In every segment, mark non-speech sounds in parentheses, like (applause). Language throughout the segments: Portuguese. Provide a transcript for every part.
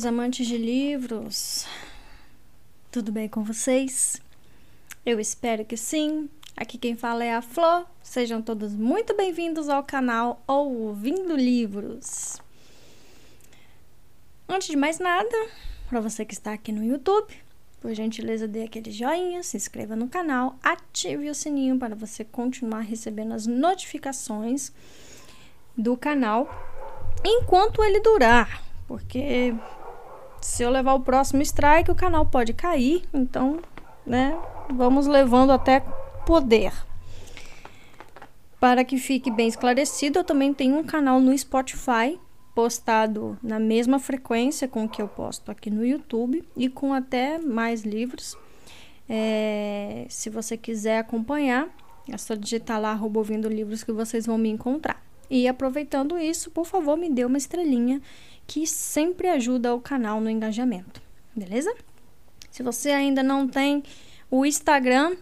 meus amantes de livros! Tudo bem com vocês? Eu espero que sim. Aqui quem fala é a Flor. Sejam todos muito bem-vindos ao canal Ouvindo Livros. Antes de mais nada, para você que está aqui no YouTube, por gentileza dê aquele joinha, se inscreva no canal, ative o sininho para você continuar recebendo as notificações do canal enquanto ele durar porque se eu levar o próximo strike, o canal pode cair. Então, né, vamos levando até poder. Para que fique bem esclarecido, eu também tenho um canal no Spotify, postado na mesma frequência com que eu posto aqui no YouTube e com até mais livros. É, se você quiser acompanhar, é só digitar lá ouvindo livros que vocês vão me encontrar. E aproveitando isso, por favor, me dê uma estrelinha que sempre ajuda o canal no engajamento, beleza? Se você ainda não tem o Instagram,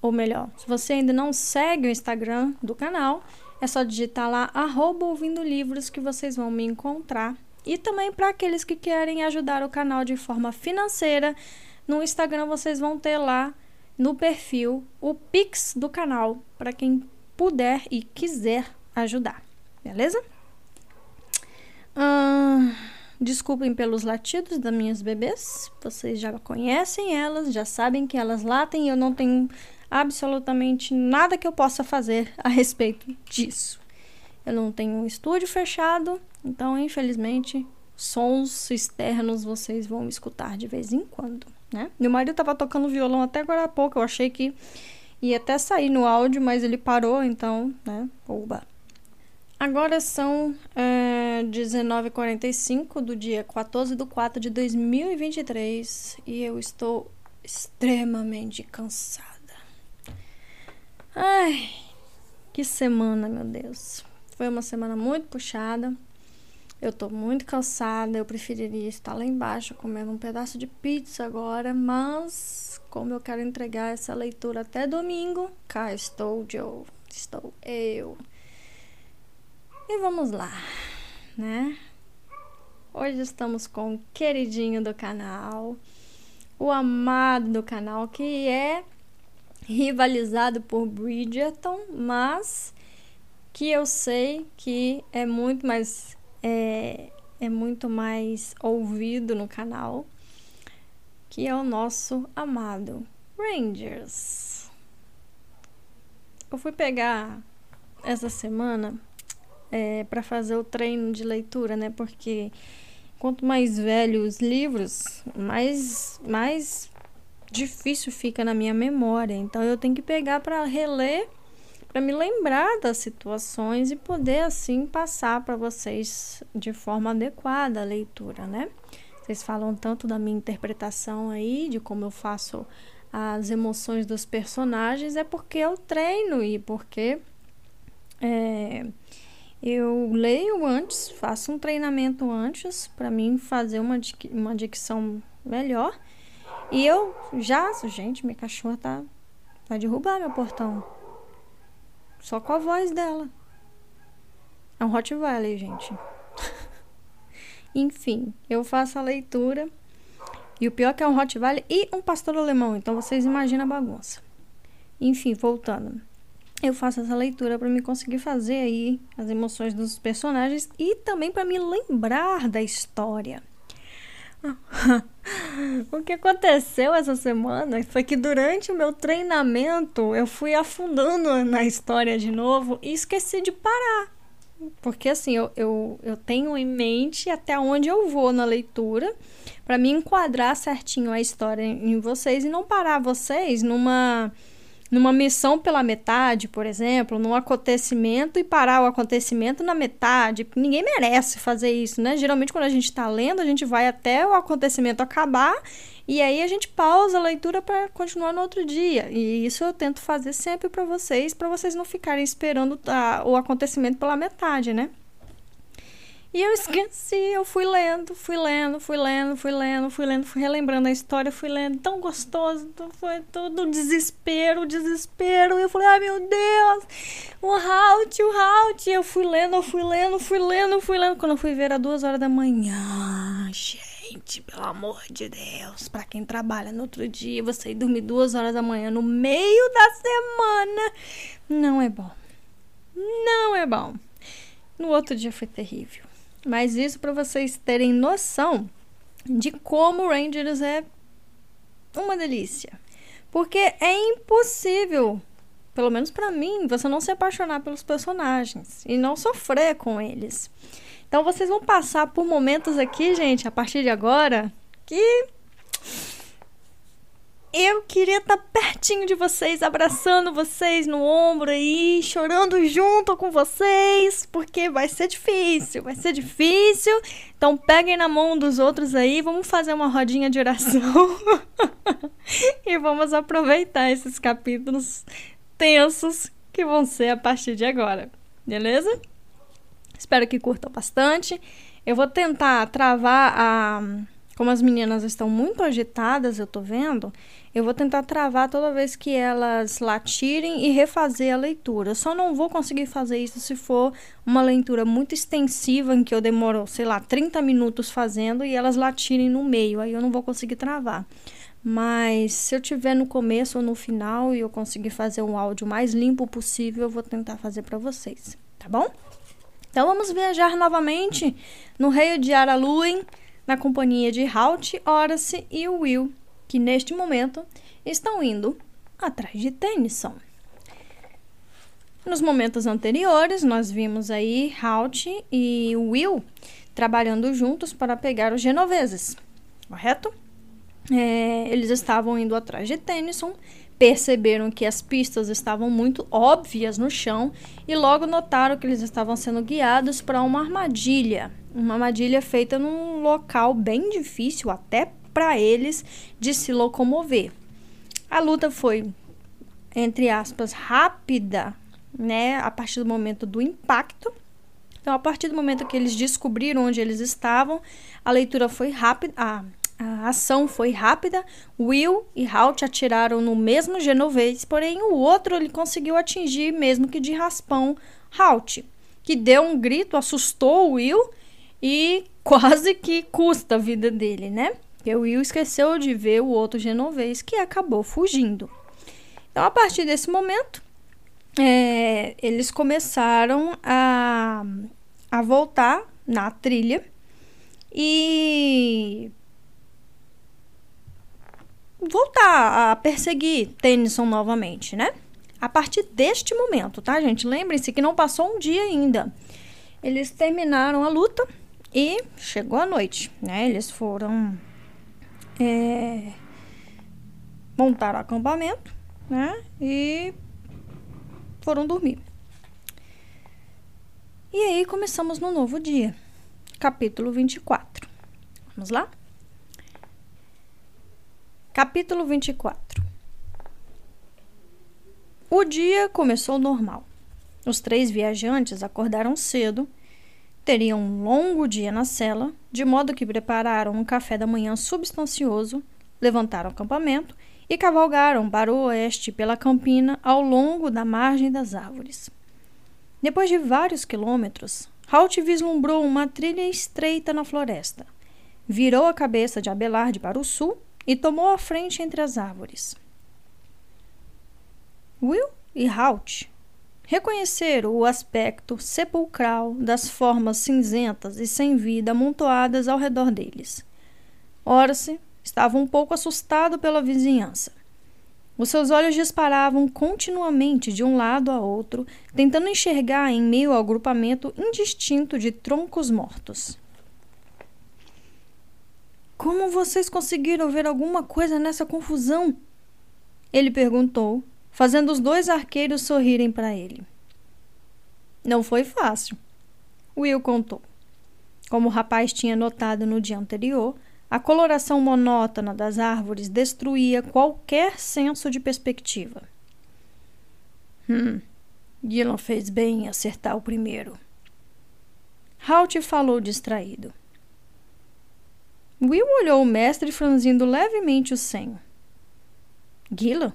ou melhor, se você ainda não segue o Instagram do canal, é só digitar lá arroba ouvindo livros que vocês vão me encontrar. E também para aqueles que querem ajudar o canal de forma financeira, no Instagram vocês vão ter lá no perfil o Pix do canal para quem puder e quiser ajudar, beleza? Desculpem pelos latidos das minhas bebês. Vocês já conhecem elas, já sabem que elas latem e eu não tenho absolutamente nada que eu possa fazer a respeito disso. Eu não tenho um estúdio fechado, então infelizmente sons externos vocês vão escutar de vez em quando, né? Meu marido estava tocando violão até agora há pouco, eu achei que ia até sair no áudio, mas ele parou, então, né? Oba. Agora são é, 19h45 do dia 14 de 4 de 2023 e eu estou extremamente cansada. Ai, que semana, meu Deus. Foi uma semana muito puxada. Eu tô muito cansada. Eu preferiria estar lá embaixo comendo um pedaço de pizza agora, mas como eu quero entregar essa leitura até domingo, cá estou eu. Estou eu. E vamos lá, né? Hoje estamos com o queridinho do canal, o amado do canal, que é rivalizado por Bridgerton, mas que eu sei que é muito mais é, é muito mais ouvido no canal, que é o nosso amado Rangers. Eu fui pegar essa semana é, para fazer o treino de leitura, né? Porque quanto mais velhos os livros, mais, mais difícil fica na minha memória. Então eu tenho que pegar para reler, para me lembrar das situações e poder assim passar para vocês de forma adequada a leitura, né? Vocês falam tanto da minha interpretação aí, de como eu faço as emoções dos personagens, é porque eu treino e porque é, eu leio antes, faço um treinamento antes para mim fazer uma, uma dicção melhor. E eu já, gente, minha cachorra tá vai derrubar meu portão. Só com a voz dela. É um Rottweiler, gente. (laughs) Enfim, eu faço a leitura. E o pior é que é um Rottweiler e um pastor alemão. Então vocês imaginam a bagunça. Enfim, voltando eu faço essa leitura para me conseguir fazer aí as emoções dos personagens e também para me lembrar da história. (laughs) o que aconteceu essa semana foi que durante o meu treinamento eu fui afundando na história de novo e esqueci de parar. Porque assim, eu, eu, eu tenho em mente até onde eu vou na leitura para me enquadrar certinho a história em vocês e não parar vocês numa numa missão pela metade, por exemplo, num acontecimento e parar o acontecimento na metade. Ninguém merece fazer isso, né? Geralmente, quando a gente está lendo, a gente vai até o acontecimento acabar e aí a gente pausa a leitura para continuar no outro dia. E isso eu tento fazer sempre para vocês, para vocês não ficarem esperando a, o acontecimento pela metade, né? E eu esqueci, eu fui lendo, fui lendo, fui lendo, fui lendo, fui lendo, fui relembrando a história, fui lendo, tão gostoso, foi todo desespero, desespero. Eu falei, ai meu Deus, o Halt, o Halt. Eu fui lendo, eu fui lendo, fui lendo, fui lendo. Quando eu fui ver, era duas horas da manhã, gente, pelo amor de Deus. Pra quem trabalha no outro dia, você ir dormir duas horas da manhã no meio da semana, não é bom. Não é bom. No outro dia foi terrível. Mas isso para vocês terem noção de como Rangers é uma delícia. Porque é impossível, pelo menos para mim, você não se apaixonar pelos personagens e não sofrer com eles. Então vocês vão passar por momentos aqui, gente, a partir de agora, que eu queria estar tá pertinho de vocês, abraçando vocês no ombro aí, chorando junto com vocês, porque vai ser difícil, vai ser difícil. Então peguem na mão dos outros aí, vamos fazer uma rodinha de oração (laughs) e vamos aproveitar esses capítulos tensos que vão ser a partir de agora, beleza? Espero que curtam bastante. Eu vou tentar travar a como as meninas estão muito agitadas, eu tô vendo, eu vou tentar travar toda vez que elas latirem e refazer a leitura. Eu só não vou conseguir fazer isso se for uma leitura muito extensiva, em que eu demoro, sei lá, 30 minutos fazendo e elas latirem no meio. Aí eu não vou conseguir travar. Mas se eu tiver no começo ou no final e eu conseguir fazer um áudio mais limpo possível, eu vou tentar fazer para vocês, tá bom? Então vamos viajar novamente no Reio de Araluin na companhia de Halt, Horace e Will, que neste momento estão indo atrás de Tennyson. Nos momentos anteriores, nós vimos aí Halt e Will trabalhando juntos para pegar os genoveses, correto? É, eles estavam indo atrás de Tennyson, perceberam que as pistas estavam muito óbvias no chão e logo notaram que eles estavam sendo guiados para uma armadilha uma armadilha feita num local bem difícil até para eles de se locomover. A luta foi, entre aspas, rápida, né, a partir do momento do impacto. Então, a partir do momento que eles descobriram onde eles estavam, a leitura foi rápida, a, a ação foi rápida. Will e Halt atiraram no mesmo genovês, porém o outro ele conseguiu atingir, mesmo que de raspão, Halt, que deu um grito, assustou Will e quase que custa a vida dele, né? Porque o Will esqueceu de ver o outro genovês que acabou fugindo. Então, a partir desse momento, é, eles começaram a, a voltar na trilha e voltar a perseguir Tennyson novamente, né? A partir deste momento, tá, gente? Lembrem-se que não passou um dia ainda. Eles terminaram a luta e chegou a noite, né? Eles foram é, montar o acampamento, né? E foram dormir. E aí começamos no novo dia, capítulo 24. Vamos lá? Capítulo 24. O dia começou normal. Os três viajantes acordaram cedo teriam um longo dia na cela, de modo que prepararam um café da manhã substancioso, levantaram o acampamento e cavalgaram para o oeste pela campina ao longo da margem das árvores. Depois de vários quilômetros, Halt vislumbrou uma trilha estreita na floresta. Virou a cabeça de Abelard para o sul e tomou a frente entre as árvores. Will e Halt reconheceram o aspecto sepulcral das formas cinzentas e sem vida amontoadas ao redor deles. Horace estava um pouco assustado pela vizinhança. Os seus olhos disparavam continuamente de um lado a outro, tentando enxergar em meio ao agrupamento indistinto de troncos mortos. Como vocês conseguiram ver alguma coisa nessa confusão? Ele perguntou, fazendo os dois arqueiros sorrirem para ele. Não foi fácil. Will contou. Como o rapaz tinha notado no dia anterior, a coloração monótona das árvores destruía qualquer senso de perspectiva. Hum, Gillan fez bem em acertar o primeiro. Halt falou distraído. Will olhou o mestre franzindo levemente o senho. Gila?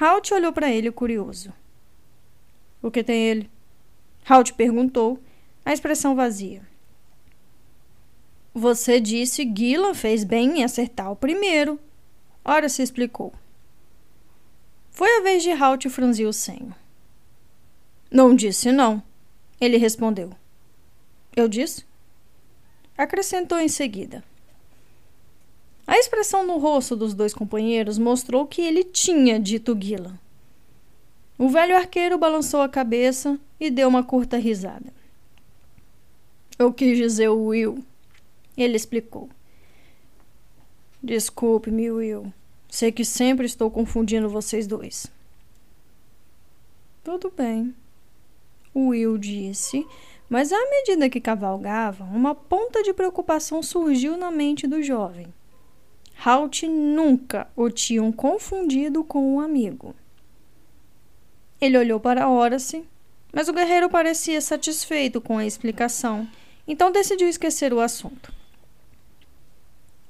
Halt olhou para ele curioso. O que tem ele? Halt perguntou, a expressão vazia. Você disse Gila fez bem em acertar o primeiro. Ora se explicou. Foi a vez de Halt franzir o senho. Não disse não, ele respondeu. Eu disse? Acrescentou em seguida. A expressão no rosto dos dois companheiros mostrou que ele tinha dito Gila. O velho arqueiro balançou a cabeça e deu uma curta risada. Eu quis dizer Will, ele explicou. Desculpe-me, Will. Sei que sempre estou confundindo vocês dois. Tudo bem, Will disse, mas à medida que cavalgavam, uma ponta de preocupação surgiu na mente do jovem. Halt nunca o tinham confundido com um amigo. Ele olhou para Horace, mas o guerreiro parecia satisfeito com a explicação, então decidiu esquecer o assunto.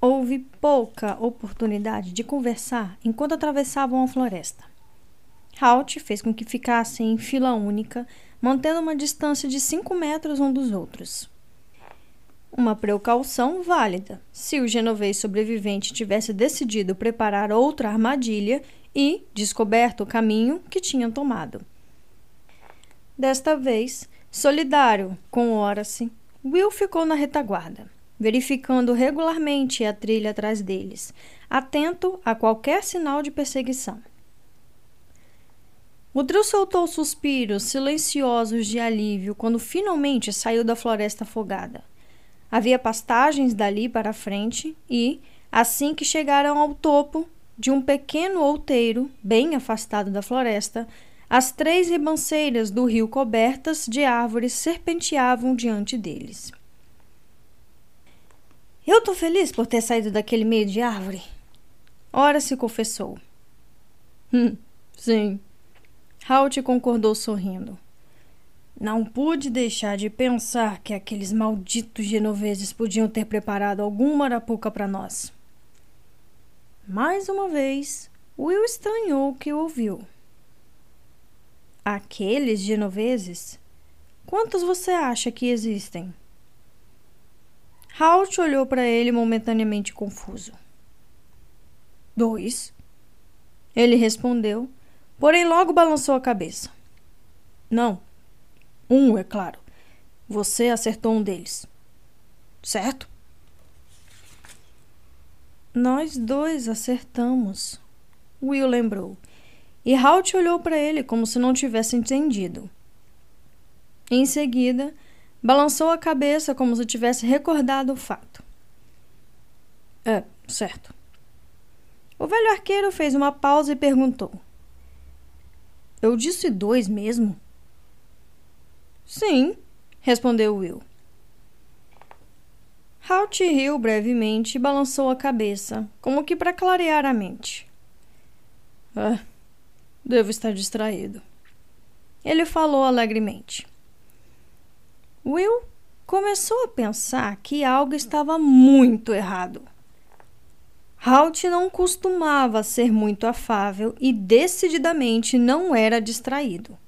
Houve pouca oportunidade de conversar enquanto atravessavam a floresta. Halt fez com que ficassem em fila única, mantendo uma distância de cinco metros um dos outros. Uma precaução válida se o genovês sobrevivente tivesse decidido preparar outra armadilha e descoberto o caminho que tinham tomado. Desta vez, solidário com Horace, Will ficou na retaguarda, verificando regularmente a trilha atrás deles, atento a qualquer sinal de perseguição. O trio soltou suspiros silenciosos de alívio quando finalmente saiu da floresta afogada. Havia pastagens dali para frente e, assim que chegaram ao topo de um pequeno outeiro bem afastado da floresta, as três ribanceiras do rio cobertas de árvores serpenteavam diante deles. Eu tô feliz por ter saído daquele meio de árvore. Ora se confessou. Hum, sim, Halt concordou sorrindo. Não pude deixar de pensar que aqueles malditos genoveses podiam ter preparado alguma arapuca para nós. Mais uma vez, Will estranhou o que ouviu. Aqueles genoveses? Quantos você acha que existem? Halt olhou para ele momentaneamente confuso. Dois. Ele respondeu Porém, logo balançou a cabeça. Não. Um, é claro. Você acertou um deles. Certo? Nós dois acertamos. Will lembrou. E Halt olhou para ele como se não tivesse entendido. Em seguida, balançou a cabeça como se tivesse recordado o fato. É, certo. O velho arqueiro fez uma pausa e perguntou: eu disse dois mesmo? Sim, respondeu Will. Halt riu brevemente e balançou a cabeça, como que para clarear a mente. Ah, devo estar distraído. Ele falou alegremente. Will começou a pensar que algo estava muito errado. Halt não costumava ser muito afável e decididamente não era distraído.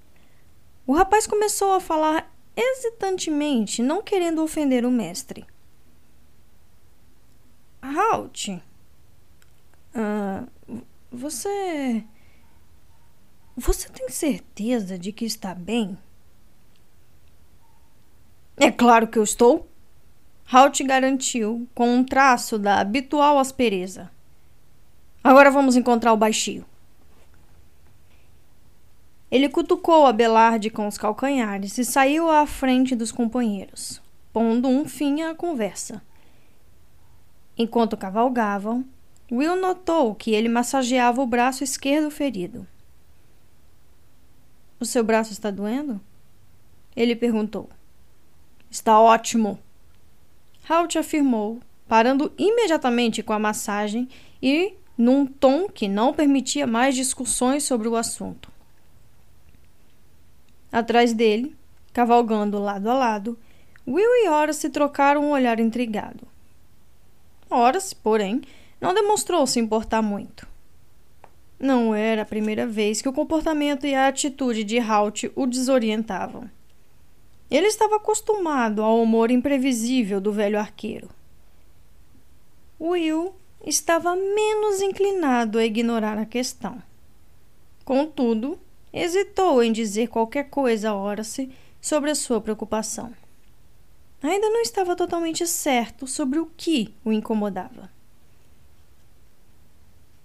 O rapaz começou a falar hesitantemente, não querendo ofender o mestre. Halt, uh, você. Você tem certeza de que está bem? É claro que eu estou, Halt garantiu, com um traço da habitual aspereza. Agora vamos encontrar o baixio. Ele cutucou Abelard com os calcanhares e saiu à frente dos companheiros, pondo um fim à conversa. Enquanto cavalgavam, Will notou que ele massageava o braço esquerdo ferido. O seu braço está doendo? Ele perguntou. Está ótimo, Halt afirmou, parando imediatamente com a massagem e num tom que não permitia mais discussões sobre o assunto. Atrás dele, cavalgando lado a lado, Will e Horace trocaram um olhar intrigado. Horace, porém, não demonstrou se importar muito. Não era a primeira vez que o comportamento e a atitude de Halt o desorientavam. Ele estava acostumado ao humor imprevisível do velho arqueiro. Will estava menos inclinado a ignorar a questão. Contudo, hesitou em dizer qualquer coisa a Horace sobre a sua preocupação. Ainda não estava totalmente certo sobre o que o incomodava.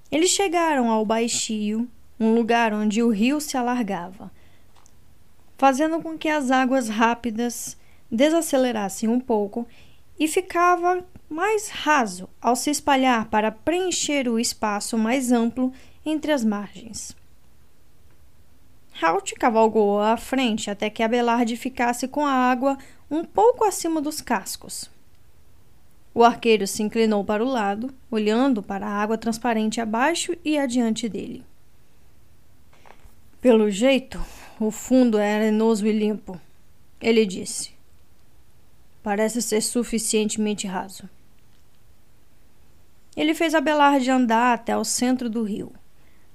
Eles chegaram ao Baixio, um lugar onde o rio se alargava, fazendo com que as águas rápidas desacelerassem um pouco e ficava mais raso ao se espalhar para preencher o espaço mais amplo entre as margens. Halt cavalgou à frente até que Abelard ficasse com a água um pouco acima dos cascos. O arqueiro se inclinou para o lado, olhando para a água transparente abaixo e adiante dele. Pelo jeito, o fundo é arenoso e limpo, ele disse. Parece ser suficientemente raso. Ele fez Abelard andar até o centro do rio.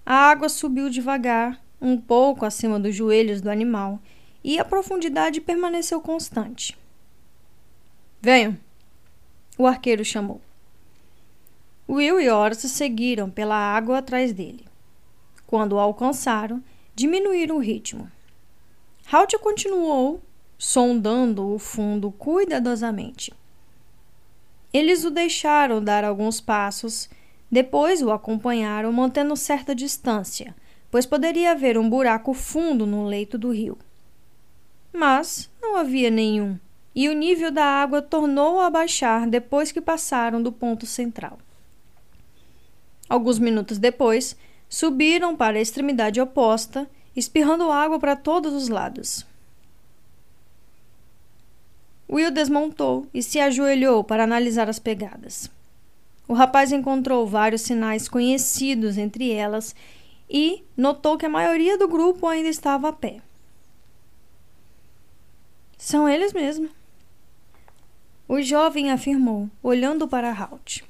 A água subiu devagar, um pouco acima dos joelhos do animal, e a profundidade permaneceu constante. Venham, o arqueiro chamou. Will e Horace seguiram pela água atrás dele. Quando o alcançaram, diminuíram o ritmo. Halt continuou sondando o fundo cuidadosamente. Eles o deixaram dar alguns passos, depois o acompanharam mantendo certa distância, pois poderia haver um buraco fundo no leito do rio. Mas não havia nenhum e o nível da água tornou a baixar depois que passaram do ponto central. Alguns minutos depois, subiram para a extremidade oposta, espirrando água para todos os lados. Will desmontou e se ajoelhou para analisar as pegadas. O rapaz encontrou vários sinais conhecidos entre elas e notou que a maioria do grupo ainda estava a pé. São eles mesmo. O jovem afirmou, olhando para Halt.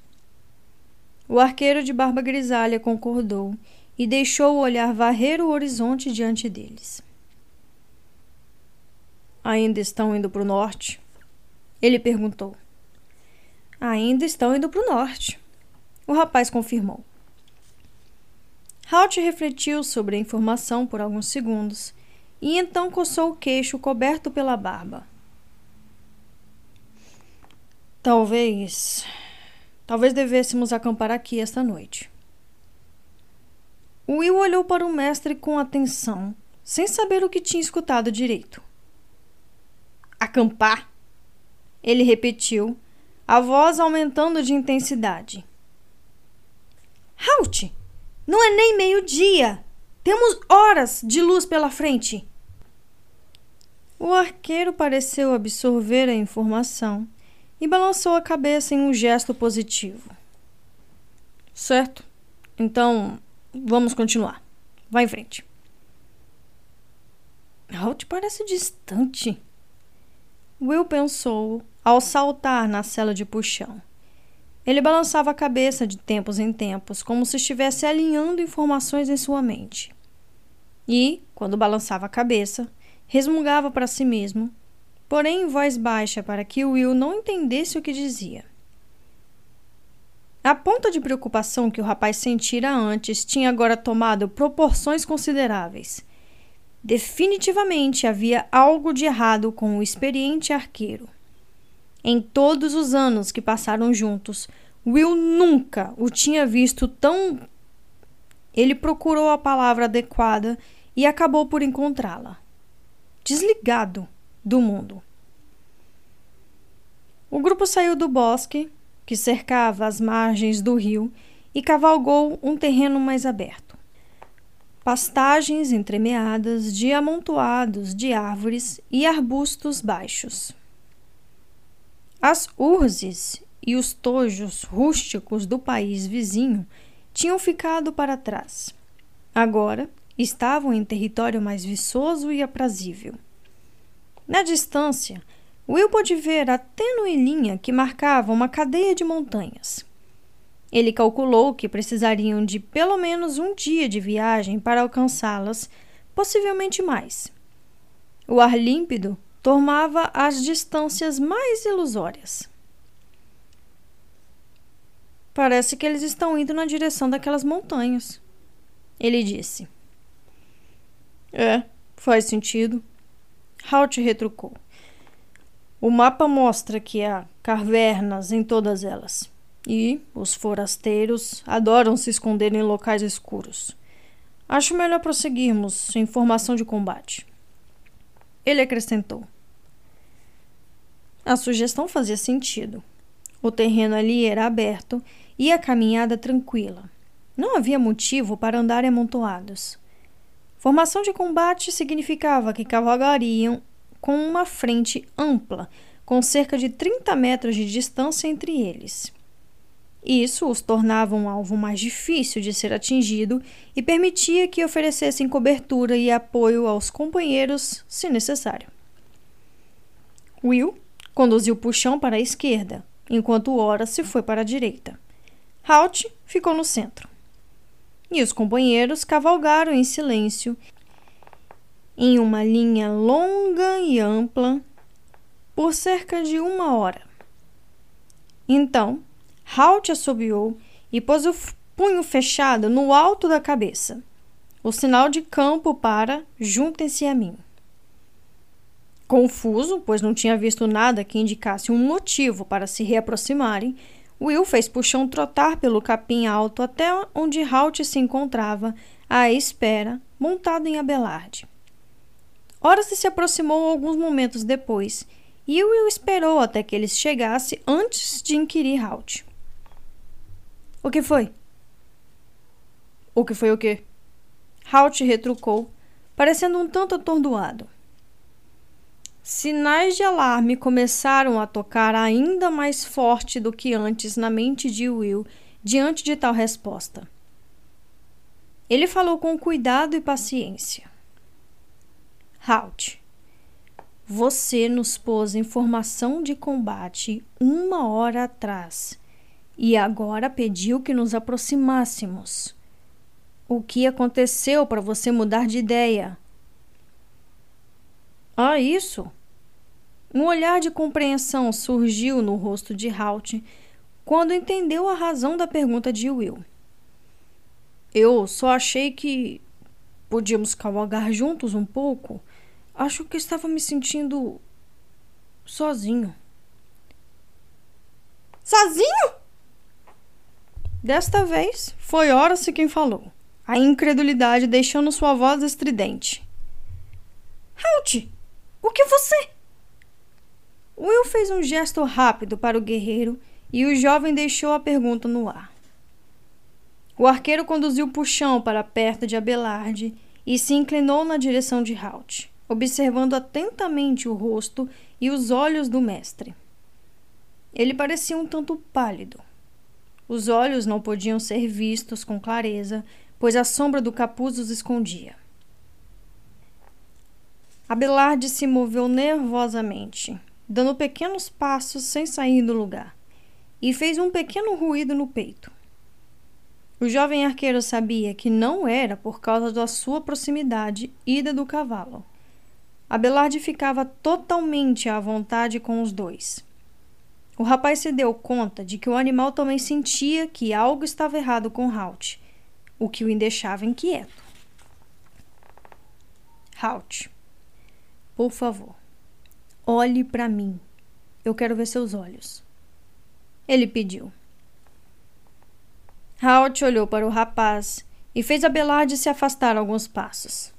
O arqueiro de barba grisalha concordou e deixou o olhar varrer o horizonte diante deles. Ainda estão indo para o norte? Ele perguntou. Ainda estão indo para o norte. O rapaz confirmou. Halt refletiu sobre a informação por alguns segundos e então coçou o queixo coberto pela barba. Talvez. Talvez devêssemos acampar aqui esta noite. Will olhou para o mestre com atenção, sem saber o que tinha escutado direito. Acampar? Ele repetiu, a voz aumentando de intensidade. Halt! Não é nem meio-dia! Temos horas de luz pela frente! O arqueiro pareceu absorver a informação e balançou a cabeça em um gesto positivo. Certo. Então, vamos continuar. Vá em frente. Halt parece distante. Will pensou ao saltar na cela de puxão. Ele balançava a cabeça de tempos em tempos, como se estivesse alinhando informações em sua mente. E, quando balançava a cabeça, resmungava para si mesmo porém em voz baixa para que Will não entendesse o que dizia. A ponta de preocupação que o rapaz sentira antes tinha agora tomado proporções consideráveis. Definitivamente havia algo de errado com o experiente arqueiro. Em todos os anos que passaram juntos, Will nunca o tinha visto tão. Ele procurou a palavra adequada e acabou por encontrá-la. Desligado do mundo. O grupo saiu do bosque, que cercava as margens do rio, e cavalgou um terreno mais aberto. Pastagens entremeadas de amontoados de árvores e arbustos baixos. As urzes e os tojos rústicos do país vizinho tinham ficado para trás. Agora estavam em território mais viçoso e aprazível. Na distância, Will pôde ver a tênue linha que marcava uma cadeia de montanhas. Ele calculou que precisariam de pelo menos um dia de viagem para alcançá-las, possivelmente mais. O ar límpido tomava as distâncias mais ilusórias. Parece que eles estão indo na direção daquelas montanhas, ele disse. É, faz sentido. Halt retrucou. O mapa mostra que há cavernas em todas elas. E os forasteiros adoram se esconder em locais escuros. Acho melhor prosseguirmos em formação de combate. Ele acrescentou. A sugestão fazia sentido. O terreno ali era aberto e a caminhada tranquila. Não havia motivo para andar amontoados. Formação de combate significava que cavalgariam com uma frente ampla, com cerca de 30 metros de distância entre eles. Isso os tornava um alvo mais difícil de ser atingido e permitia que oferecessem cobertura e apoio aos companheiros, se necessário. Will conduziu o puxão para a esquerda, enquanto Ora se foi para a direita. Halt ficou no centro. E os companheiros cavalgaram em silêncio, em uma linha longa e ampla, por cerca de uma hora. Então, Halt assobiou e pôs o punho fechado no alto da cabeça, o sinal de campo para juntem-se a mim. Confuso, pois não tinha visto nada que indicasse um motivo para se reaproximarem, Will fez Puxão trotar pelo capim alto até onde Halt se encontrava, à espera, montado em Abelard. Horas se aproximou alguns momentos depois, e Will esperou até que ele chegasse antes de inquirir Halt. O que foi? O que foi o quê? Halt retrucou, parecendo um tanto atordoado. Sinais de alarme começaram a tocar ainda mais forte do que antes na mente de Will diante de tal resposta. Ele falou com cuidado e paciência. Halt, você nos pôs em formação de combate uma hora atrás e agora pediu que nos aproximássemos. O que aconteceu para você mudar de ideia? Ah, isso? Um olhar de compreensão surgiu no rosto de Halt quando entendeu a razão da pergunta de Will. Eu só achei que podíamos cavalgar juntos um pouco. Acho que estava me sentindo sozinho. Sozinho? Desta vez foi Horace quem falou, a incredulidade deixando sua voz estridente. Halt! O que você? Will fez um gesto rápido para o guerreiro e o jovem deixou a pergunta no ar. O arqueiro conduziu o puxão para perto de Abelard e se inclinou na direção de Halt, observando atentamente o rosto e os olhos do mestre. Ele parecia um tanto pálido. Os olhos não podiam ser vistos com clareza, pois a sombra do capuz os escondia. Abelard se moveu nervosamente, dando pequenos passos sem sair do lugar, e fez um pequeno ruído no peito. O jovem arqueiro sabia que não era por causa da sua proximidade e da do cavalo. Abelard ficava totalmente à vontade com os dois. O rapaz se deu conta de que o animal também sentia que algo estava errado com Halt, o que o deixava inquieto. Halt, por favor, olhe para mim. Eu quero ver seus olhos. Ele pediu. Halt olhou para o rapaz e fez Abelard se afastar alguns passos.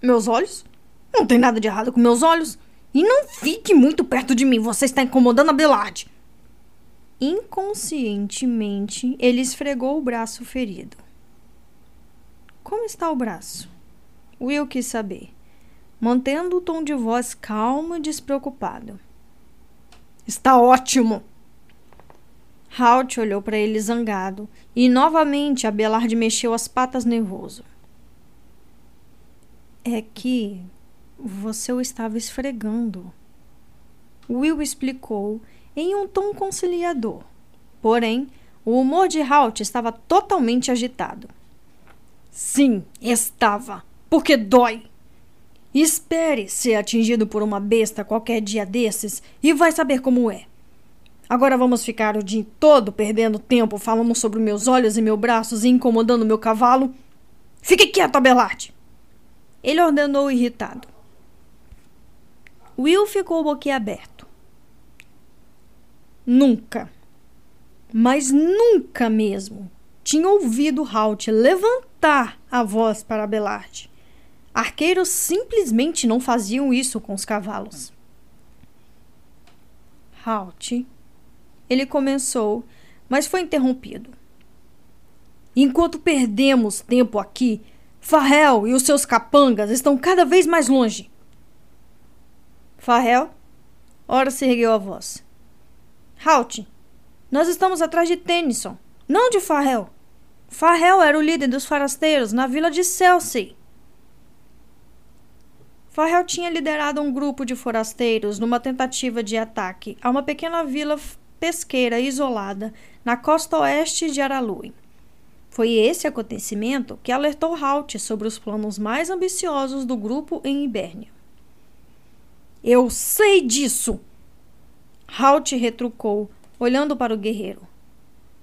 Meus olhos? Não tem nada de errado com meus olhos. E não fique muito perto de mim, você está incomodando Abelard. Inconscientemente, ele esfregou o braço ferido. Como está o braço? Will quis saber, mantendo o tom de voz calmo e despreocupado. Está ótimo! Halt olhou para ele zangado e novamente Abelard mexeu as patas nervoso. É que Você o estava esfregando. Will explicou em um tom conciliador. Porém, o humor de Halt estava totalmente agitado. Sim, estava. Porque dói. Espere ser atingido por uma besta qualquer dia desses e vai saber como é. Agora vamos ficar o dia todo perdendo tempo falando sobre meus olhos e meus braços e incomodando meu cavalo? Fique quieto, Abelard! Ele ordenou irritado. Will ficou boquiaberto. Nunca, mas nunca mesmo, tinha ouvido Halt levantar a voz para Abelard. Arqueiros simplesmente não faziam isso com os cavalos. Halt. Ele começou, mas foi interrompido. Enquanto perdemos tempo aqui, Farrell e os seus capangas estão cada vez mais longe. Farrell? Ora se ergueu a voz. Halt! Nós estamos atrás de Tennyson, não de Farrell. Farrell era o líder dos forasteiros na vila de Chelsea. Farrell tinha liderado um grupo de forasteiros numa tentativa de ataque a uma pequena vila pesqueira isolada na costa oeste de Araluen. Foi esse acontecimento que alertou Halt sobre os planos mais ambiciosos do grupo em Ibérnia. Eu sei disso! Halt retrucou, olhando para o guerreiro.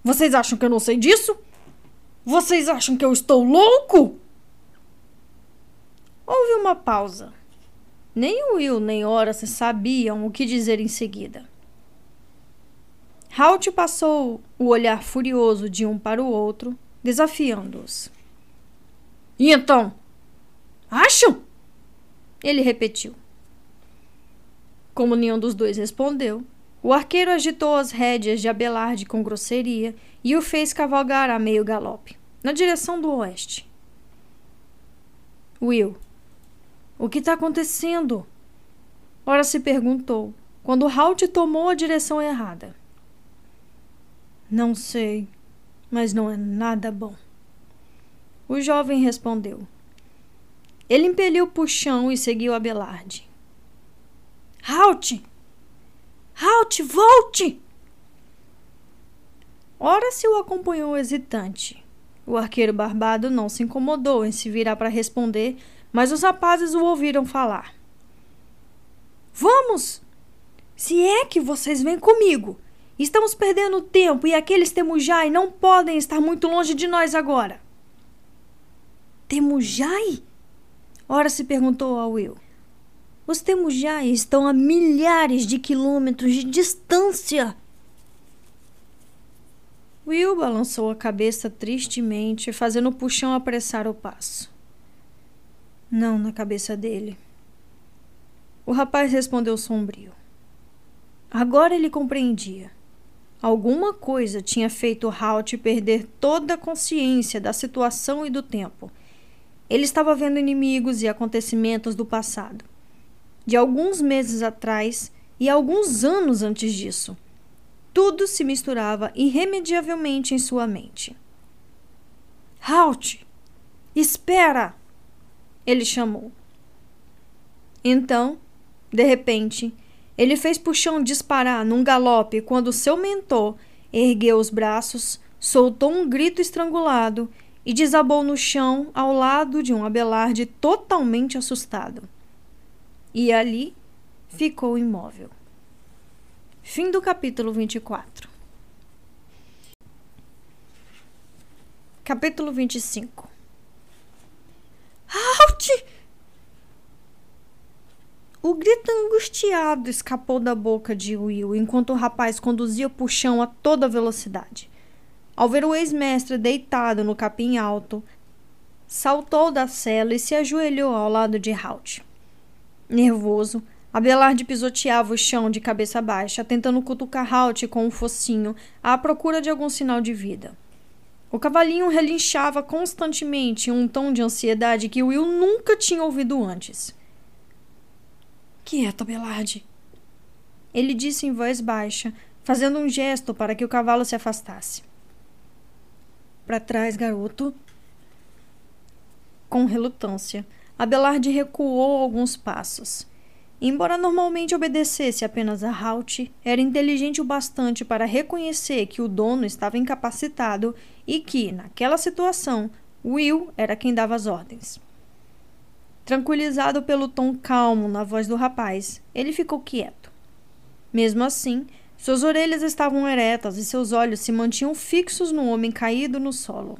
Vocês acham que eu não sei disso? Vocês acham que eu estou louco? Houve uma pausa. Nem Will nem Horace sabiam o que dizer em seguida. Halt passou o olhar furioso de um para o outro desafiando-os. E então? Acham? Ele repetiu. Como nenhum dos dois respondeu, o arqueiro agitou as rédeas de Abelard com grosseria e o fez cavalgar a meio galope, na direção do oeste. Will, o que está acontecendo? Ora se perguntou, quando Halt tomou a direção errada. Não sei, mas não é nada bom. O jovem respondeu. Ele impeliu o puxão e seguiu Abelard. Halt! Halt, volte! Ora se o acompanhou hesitante. O arqueiro barbado não se incomodou em se virar para responder, mas os rapazes o ouviram falar. Vamos! Se é que vocês vêm comigo, Estamos perdendo tempo e aqueles Temujai não podem estar muito longe de nós agora. Temujai? Ora se perguntou a Will. Os Temujai estão a milhares de quilômetros de distância. Will balançou a cabeça tristemente, fazendo o puxão apressar o passo. Não na cabeça dele. O rapaz respondeu sombrio. Agora ele compreendia. Alguma coisa tinha feito Halt perder toda a consciência da situação e do tempo. Ele estava vendo inimigos e acontecimentos do passado, de alguns meses atrás e alguns anos antes disso. Tudo se misturava irremediavelmente em sua mente. Halt! Espera! Ele chamou. Então, de repente, ele fez Puxão disparar num galope quando seu mentor ergueu os braços, soltou um grito estrangulado e desabou no chão ao lado de um Abelarde totalmente assustado. E ali ficou imóvel. Fim do capítulo 24. Capítulo 25 Halt! O grito angustiado escapou da boca de Will enquanto o rapaz conduzia o puxão a toda velocidade. Ao ver o ex-mestre deitado no capim alto, saltou da cela e se ajoelhou ao lado de Halt. Nervoso, Abelard pisoteava o chão de cabeça baixa, tentando cutucar Halt com um focinho à procura de algum sinal de vida. O cavalinho relinchava constantemente em um tom de ansiedade que Will nunca tinha ouvido antes. Quieta, Belade. Ele disse em voz baixa, fazendo um gesto para que o cavalo se afastasse. Para trás, garoto. Com relutância, Abelard recuou alguns passos. Embora normalmente obedecesse apenas a Halt, era inteligente o bastante para reconhecer que o dono estava incapacitado e que, naquela situação, Will era quem dava as ordens. Tranquilizado pelo tom calmo na voz do rapaz, ele ficou quieto. Mesmo assim, suas orelhas estavam eretas e seus olhos se mantinham fixos no homem caído no solo.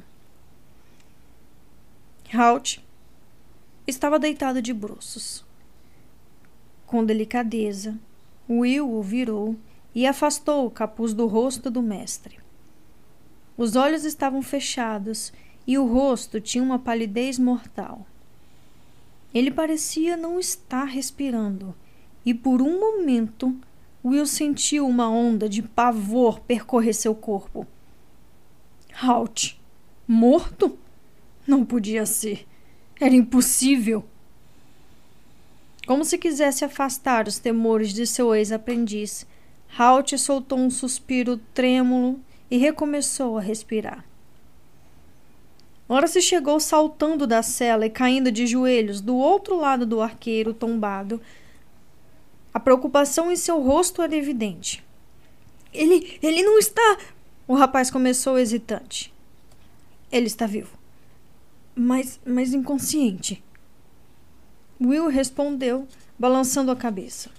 Halt estava deitado de bruços. Com delicadeza, Will o virou e afastou o capuz do rosto do mestre. Os olhos estavam fechados e o rosto tinha uma palidez mortal. Ele parecia não estar respirando, e por um momento Will sentiu uma onda de pavor percorrer seu corpo. Halt! Morto? Não podia ser. Era impossível. Como se quisesse afastar os temores de seu ex-aprendiz, Halt soltou um suspiro trêmulo e recomeçou a respirar. Ora se chegou saltando da cela e caindo de joelhos do outro lado do arqueiro tombado. A preocupação em seu rosto era evidente. Ele, ele não está. O rapaz começou hesitante. Ele está vivo. Mas, mas inconsciente. Will respondeu, balançando a cabeça.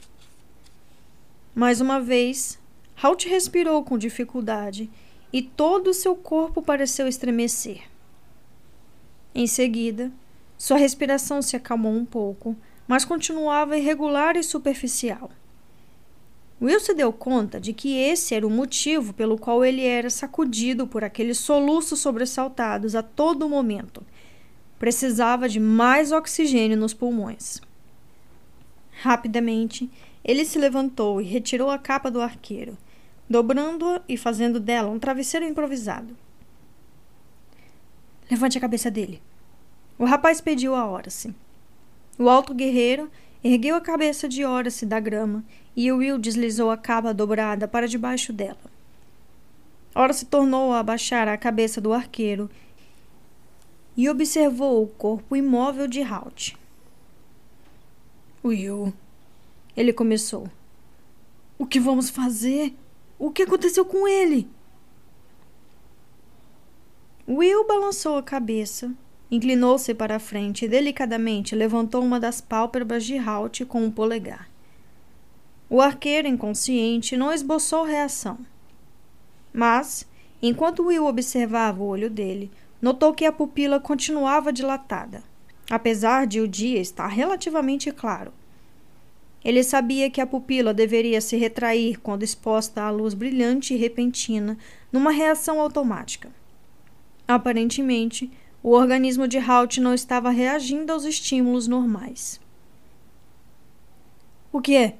Mais uma vez, Halt respirou com dificuldade e todo o seu corpo pareceu estremecer. Em seguida, sua respiração se acalmou um pouco, mas continuava irregular e superficial. Will se deu conta de que esse era o motivo pelo qual ele era sacudido por aqueles soluços sobressaltados a todo momento Precisava de mais oxigênio nos pulmões. Rapidamente, ele se levantou e retirou a capa do arqueiro, dobrando-a e fazendo dela um travesseiro improvisado. Levante a cabeça dele. O rapaz pediu a Horace. O alto guerreiro ergueu a cabeça de Horace da grama e Will deslizou a capa dobrada para debaixo dela. Horace tornou a abaixar a cabeça do arqueiro e observou o corpo imóvel de Halt. Will, ele começou. O que vamos fazer? O que aconteceu com ele? Will balançou a cabeça, inclinou-se para a frente e delicadamente levantou uma das pálpebras de Halt com o um polegar. O arqueiro inconsciente não esboçou reação. Mas, enquanto Will observava o olho dele, notou que a pupila continuava dilatada, apesar de o dia estar relativamente claro. Ele sabia que a pupila deveria se retrair quando exposta à luz brilhante e repentina, numa reação automática. Aparentemente, o organismo de Halt não estava reagindo aos estímulos normais. O que é?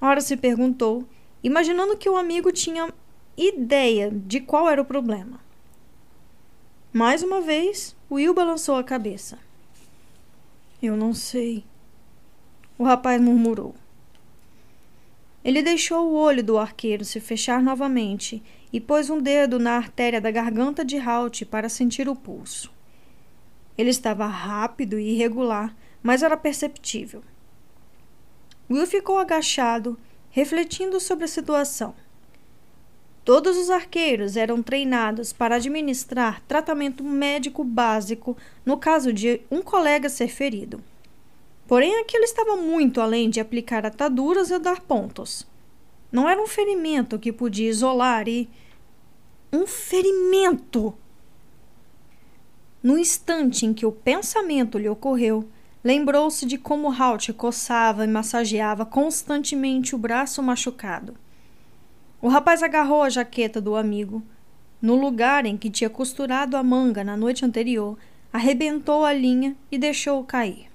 Ora se perguntou, imaginando que o amigo tinha ideia de qual era o problema. Mais uma vez, Will balançou a cabeça. Eu não sei. O rapaz murmurou. Ele deixou o olho do arqueiro se fechar novamente e pôs um dedo na artéria da garganta de Halt para sentir o pulso. Ele estava rápido e irregular, mas era perceptível. Will ficou agachado, refletindo sobre a situação. Todos os arqueiros eram treinados para administrar tratamento médico básico no caso de um colega ser ferido. Porém, aquilo estava muito além de aplicar ataduras e dar pontos. Não era um ferimento que podia isolar e. Um ferimento! No instante em que o pensamento lhe ocorreu, lembrou-se de como Halt coçava e massageava constantemente o braço machucado. O rapaz agarrou a jaqueta do amigo. No lugar em que tinha costurado a manga na noite anterior, arrebentou a linha e deixou-o cair.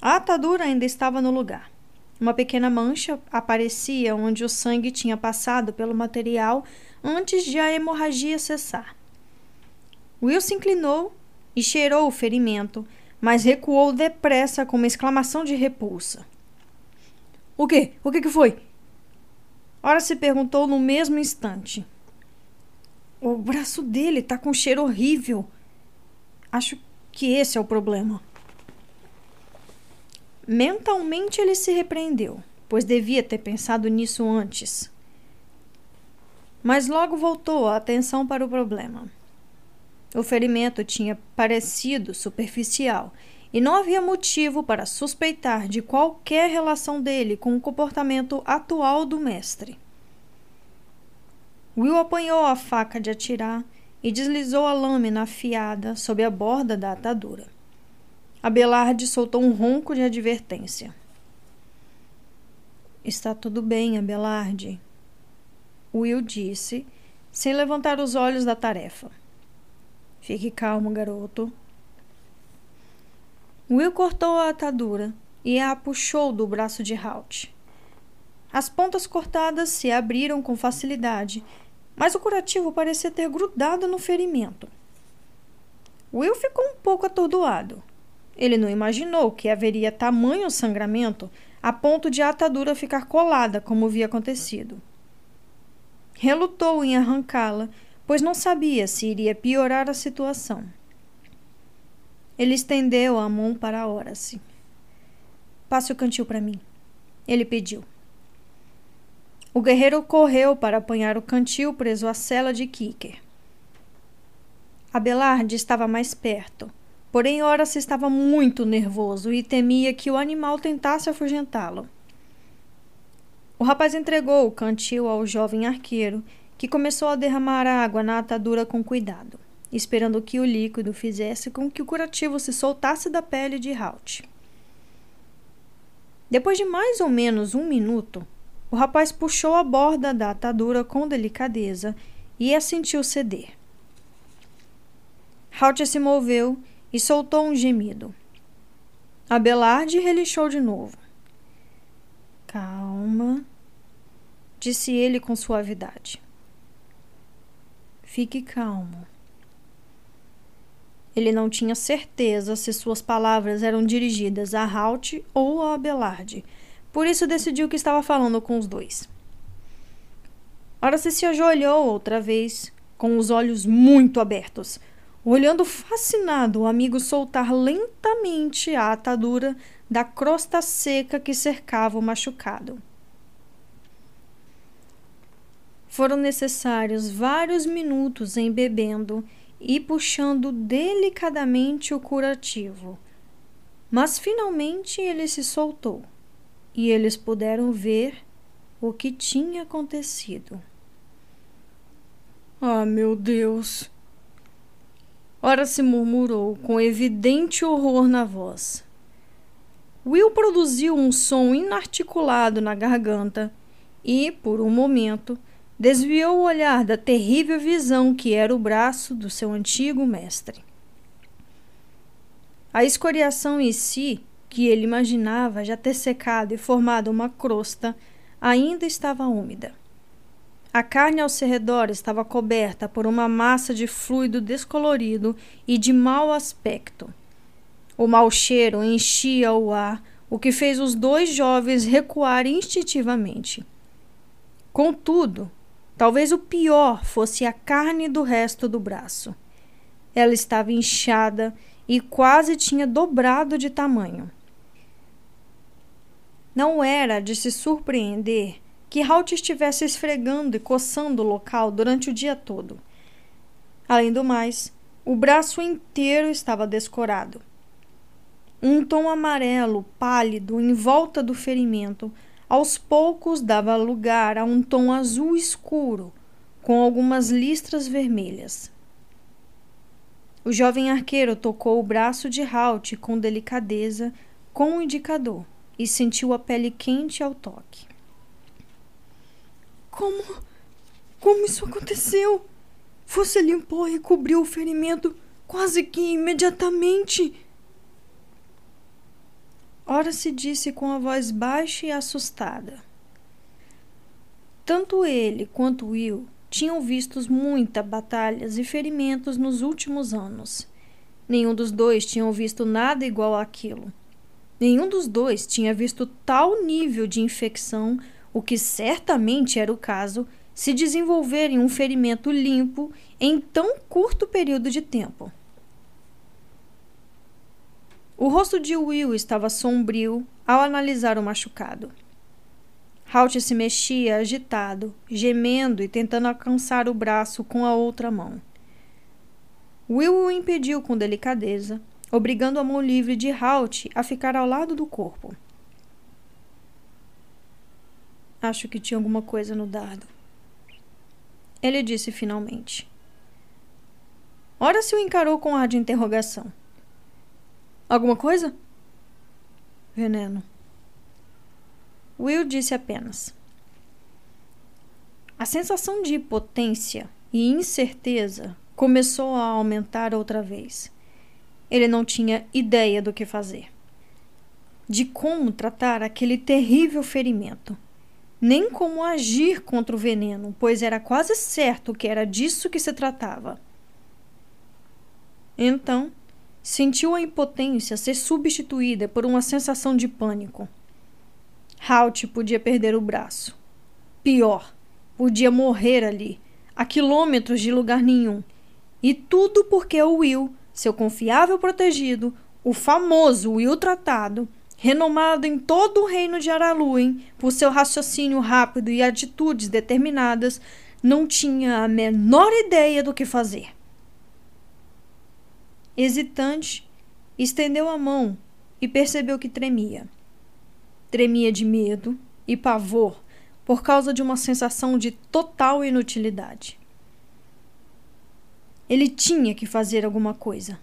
A atadura ainda estava no lugar. Uma pequena mancha aparecia onde o sangue tinha passado pelo material antes de a hemorragia cessar. Will se inclinou e cheirou o ferimento, mas recuou depressa com uma exclamação de repulsa. O quê? O que, que foi? Ora se perguntou no mesmo instante. O braço dele tá com um cheiro horrível. Acho que esse é o problema. Mentalmente ele se repreendeu, pois devia ter pensado nisso antes. Mas logo voltou a atenção para o problema. O ferimento tinha parecido superficial e não havia motivo para suspeitar de qualquer relação dele com o comportamento atual do mestre. Will apanhou a faca de atirar e deslizou a lâmina afiada sob a borda da atadura. Abelarde soltou um ronco de advertência. Está tudo bem, Abelarde, Will disse, sem levantar os olhos da tarefa. Fique calmo, garoto. Will cortou a atadura e a puxou do braço de Halt. As pontas cortadas se abriram com facilidade, mas o curativo parecia ter grudado no ferimento. Will ficou um pouco atordoado. Ele não imaginou que haveria tamanho sangramento a ponto de a atadura ficar colada, como havia acontecido. Relutou em arrancá-la pois não sabia se iria piorar a situação. Ele estendeu a mão para Horace. Passe o cantil para mim, ele pediu. O guerreiro correu para apanhar o cantil preso à cela de Kicker. Abelard estava mais perto, porém Horace estava muito nervoso e temia que o animal tentasse afugentá-lo. O rapaz entregou o cantil ao jovem arqueiro que começou a derramar água na atadura com cuidado, esperando que o líquido fizesse com que o curativo se soltasse da pele de Halt. Depois de mais ou menos um minuto, o rapaz puxou a borda da atadura com delicadeza e a sentiu ceder. Halt se moveu e soltou um gemido. Abelard relixou de novo. Calma, disse ele com suavidade. Fique calmo. Ele não tinha certeza se suas palavras eram dirigidas a Halt ou a Abelard, por isso decidiu que estava falando com os dois. Ora se ajoelhou outra vez, com os olhos muito abertos, olhando fascinado o amigo soltar lentamente a atadura da crosta seca que cercava o machucado. Foram necessários vários minutos embebendo e puxando delicadamente o curativo. Mas finalmente ele se soltou e eles puderam ver o que tinha acontecido. Ah, meu Deus! Ora se murmurou com evidente horror na voz. Will produziu um som inarticulado na garganta e, por um momento, desviou o olhar da terrível visão que era o braço do seu antigo mestre. A escoriação em si, que ele imaginava já ter secado e formado uma crosta, ainda estava úmida. A carne ao seu redor estava coberta por uma massa de fluido descolorido e de mau aspecto. O mau cheiro enchia o ar, o que fez os dois jovens recuar instintivamente. Contudo, Talvez o pior fosse a carne do resto do braço. Ela estava inchada e quase tinha dobrado de tamanho. Não era de se surpreender que Halt estivesse esfregando e coçando o local durante o dia todo. Além do mais, o braço inteiro estava descorado. Um tom amarelo pálido em volta do ferimento aos poucos dava lugar a um tom azul escuro, com algumas listras vermelhas. O jovem arqueiro tocou o braço de Halt com delicadeza com o indicador e sentiu a pele quente ao toque. Como. Como isso aconteceu? Você limpou e cobriu o ferimento quase que imediatamente. Ora se disse com a voz baixa e assustada. Tanto ele quanto Will tinham visto muitas batalhas e ferimentos nos últimos anos. Nenhum dos dois tinham visto nada igual àquilo. Nenhum dos dois tinha visto tal nível de infecção, o que certamente era o caso, se desenvolver em um ferimento limpo em tão curto período de tempo. O rosto de Will estava sombrio ao analisar o machucado. Halt se mexia agitado, gemendo e tentando alcançar o braço com a outra mão. Will o impediu com delicadeza, obrigando a mão livre de Halt a ficar ao lado do corpo. Acho que tinha alguma coisa no dardo. Ele disse finalmente. Ora se o encarou com ar de interrogação. Alguma coisa? Veneno. Will disse apenas. A sensação de impotência e incerteza começou a aumentar outra vez. Ele não tinha ideia do que fazer, de como tratar aquele terrível ferimento nem como agir contra o veneno, pois era quase certo que era disso que se tratava. Então, sentiu a impotência ser substituída por uma sensação de pânico. Halt podia perder o braço. Pior, podia morrer ali, a quilômetros de lugar nenhum. E tudo porque o Will, seu confiável protegido, o famoso Will tratado, renomado em todo o reino de Araluen por seu raciocínio rápido e atitudes determinadas, não tinha a menor ideia do que fazer. Hesitante, estendeu a mão e percebeu que tremia. Tremia de medo e pavor por causa de uma sensação de total inutilidade. Ele tinha que fazer alguma coisa,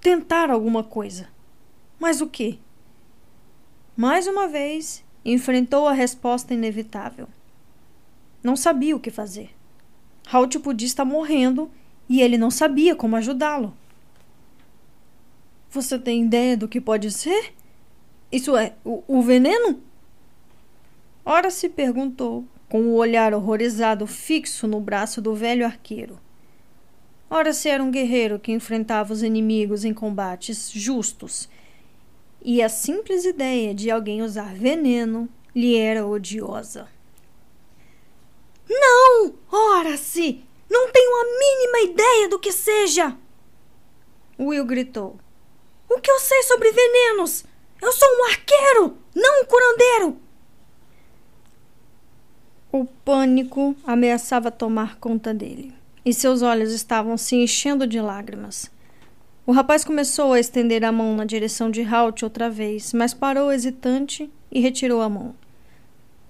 tentar alguma coisa. Mas o que? Mais uma vez, enfrentou a resposta inevitável. Não sabia o que fazer. Halt podia estar morrendo e ele não sabia como ajudá-lo. Você tem ideia do que pode ser? Isso é, o, o veneno? Ora se perguntou, com o olhar horrorizado fixo no braço do velho arqueiro. Ora se era um guerreiro que enfrentava os inimigos em combates justos e a simples ideia de alguém usar veneno lhe era odiosa. Não! Ora-se! Não tenho a mínima ideia do que seja! Will gritou. O que eu sei sobre venenos? Eu sou um arqueiro, não um curandeiro! O pânico ameaçava tomar conta dele, e seus olhos estavam se enchendo de lágrimas. O rapaz começou a estender a mão na direção de Halt outra vez, mas parou hesitante e retirou a mão.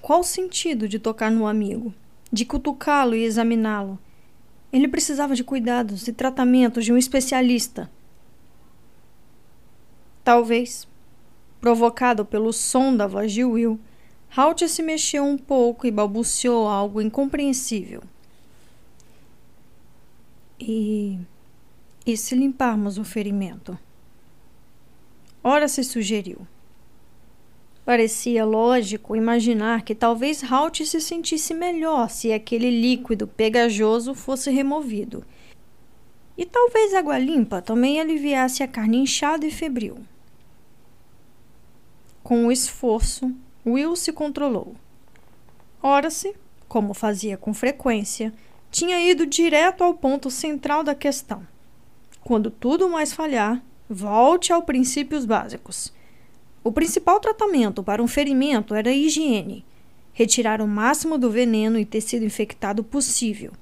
Qual o sentido de tocar no amigo? De cutucá-lo e examiná-lo? Ele precisava de cuidados e tratamentos de um especialista. Talvez, provocado pelo som da voz de Will, Halt se mexeu um pouco e balbuciou algo incompreensível. E e se limparmos o ferimento? Ora se sugeriu. Parecia lógico imaginar que talvez Halt se sentisse melhor se aquele líquido pegajoso fosse removido. E talvez água limpa também aliviasse a carne inchada e febril. Com o esforço, Will se controlou. Ora-se, como fazia com frequência, tinha ido direto ao ponto central da questão. Quando tudo mais falhar, volte aos princípios básicos. O principal tratamento para um ferimento era a higiene, retirar o máximo do veneno e tecido infectado possível.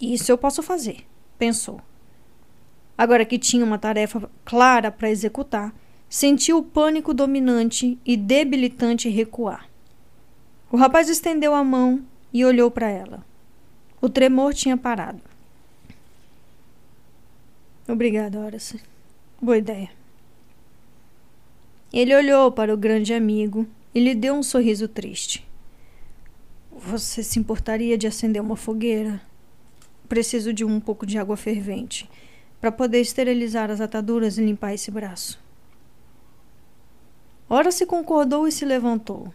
Isso eu posso fazer, pensou. Agora que tinha uma tarefa clara para executar, sentiu o pânico dominante e debilitante recuar. O rapaz estendeu a mão e olhou para ela. O tremor tinha parado. Obrigada, Horace. Boa ideia. Ele olhou para o grande amigo e lhe deu um sorriso triste. Você se importaria de acender uma fogueira? Preciso de um pouco de água fervente para poder esterilizar as ataduras e limpar esse braço. Ora se concordou e se levantou.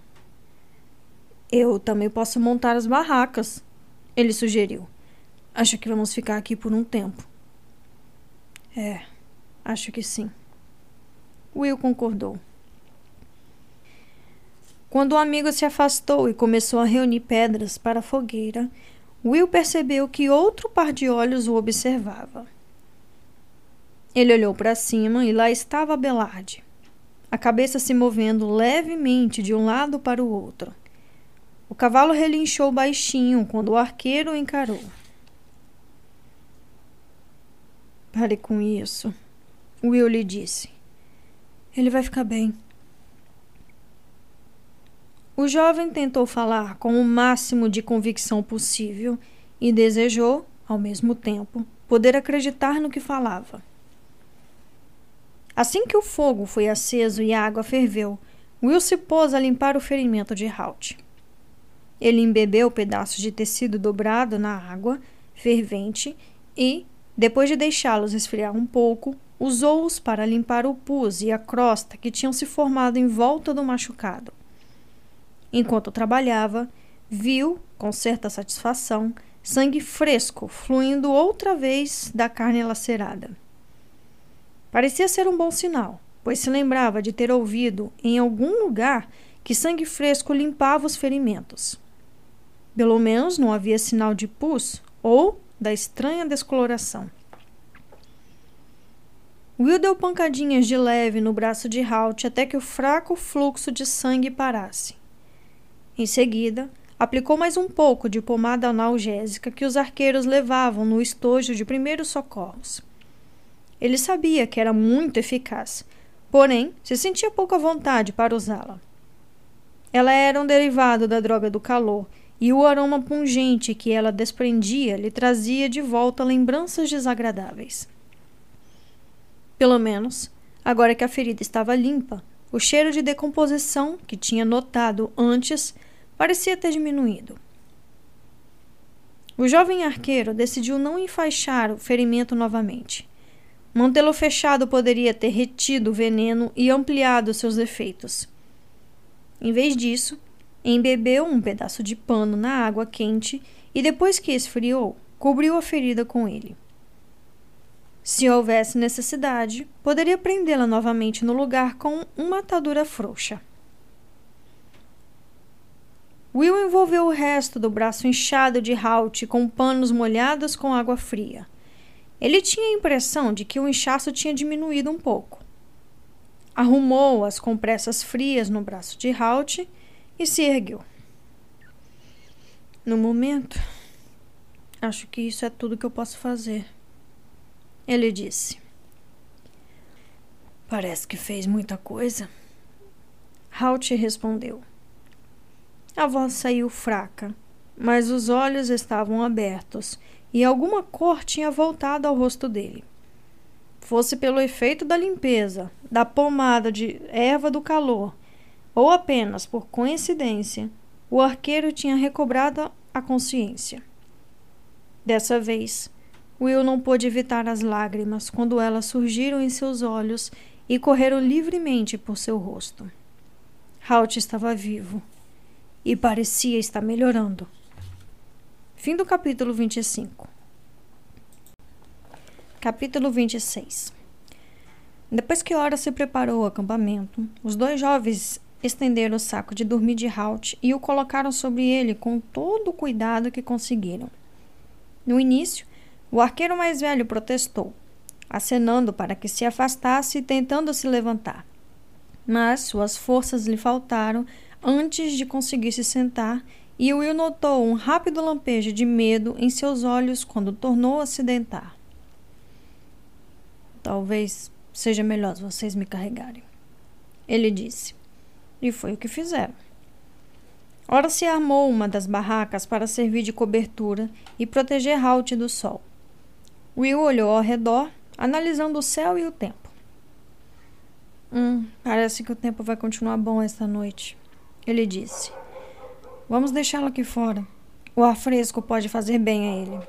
Eu também posso montar as barracas, ele sugeriu. Acho que vamos ficar aqui por um tempo. É, acho que sim. Will concordou. Quando o amigo se afastou e começou a reunir pedras para a fogueira, Will percebeu que outro par de olhos o observava. Ele olhou para cima e lá estava Abelard, a cabeça se movendo levemente de um lado para o outro. O cavalo relinchou baixinho quando o arqueiro o encarou. Pare com isso, Will lhe disse. Ele vai ficar bem. O jovem tentou falar com o máximo de convicção possível e desejou, ao mesmo tempo, poder acreditar no que falava. Assim que o fogo foi aceso e a água ferveu, Will se pôs a limpar o ferimento de Halt. Ele embebeu pedaços de tecido dobrado na água fervente e, depois de deixá-los esfriar um pouco, usou-os para limpar o pus e a crosta que tinham se formado em volta do machucado. Enquanto trabalhava, viu, com certa satisfação, sangue fresco fluindo outra vez da carne lacerada. Parecia ser um bom sinal, pois se lembrava de ter ouvido em algum lugar que sangue fresco limpava os ferimentos. Pelo menos não havia sinal de pus ou da estranha descoloração. Will deu pancadinhas de leve no braço de Halt até que o fraco fluxo de sangue parasse. Em seguida, aplicou mais um pouco de pomada analgésica que os arqueiros levavam no estojo de primeiros socorros. Ele sabia que era muito eficaz, porém se sentia pouca vontade para usá-la. Ela era um derivado da droga do calor e o aroma pungente que ela desprendia lhe trazia de volta lembranças desagradáveis. Pelo menos, agora que a ferida estava limpa, o cheiro de decomposição que tinha notado antes parecia ter diminuído. O jovem arqueiro decidiu não enfaixar o ferimento novamente. Mantê-lo fechado poderia ter retido o veneno e ampliado seus efeitos. Em vez disso, embebeu um pedaço de pano na água quente e, depois que esfriou, cobriu a ferida com ele. Se houvesse necessidade, poderia prendê-la novamente no lugar com uma atadura frouxa. Will envolveu o resto do braço inchado de Halt com panos molhados com água fria. Ele tinha a impressão de que o inchaço tinha diminuído um pouco. Arrumou as compressas frias no braço de Halt e se ergueu. No momento, acho que isso é tudo que eu posso fazer. Ele disse. Parece que fez muita coisa. Halt respondeu. A voz saiu fraca, mas os olhos estavam abertos e alguma cor tinha voltado ao rosto dele. Fosse pelo efeito da limpeza, da pomada de erva do calor, ou apenas por coincidência, o arqueiro tinha recobrado a consciência. Dessa vez, Will não pôde evitar as lágrimas quando elas surgiram em seus olhos e correram livremente por seu rosto. Halt estava vivo e parecia estar melhorando. Fim do capítulo 25. Capítulo 26. Depois que Ora se preparou o acampamento, os dois jovens estenderam o saco de dormir de Halt e o colocaram sobre ele com todo o cuidado que conseguiram. No início, o arqueiro mais velho protestou, acenando para que se afastasse e tentando se levantar. Mas suas forças lhe faltaram antes de conseguir se sentar, e Will notou um rápido lampejo de medo em seus olhos quando tornou a se dentar. Talvez seja melhor vocês me carregarem, ele disse. E foi o que fizeram. Ora se armou uma das barracas para servir de cobertura e proteger Halt do sol. Will olhou ao redor, analisando o céu e o tempo. Hum, parece que o tempo vai continuar bom esta noite. Ele disse: Vamos deixá-lo aqui fora. O ar fresco pode fazer bem a ele.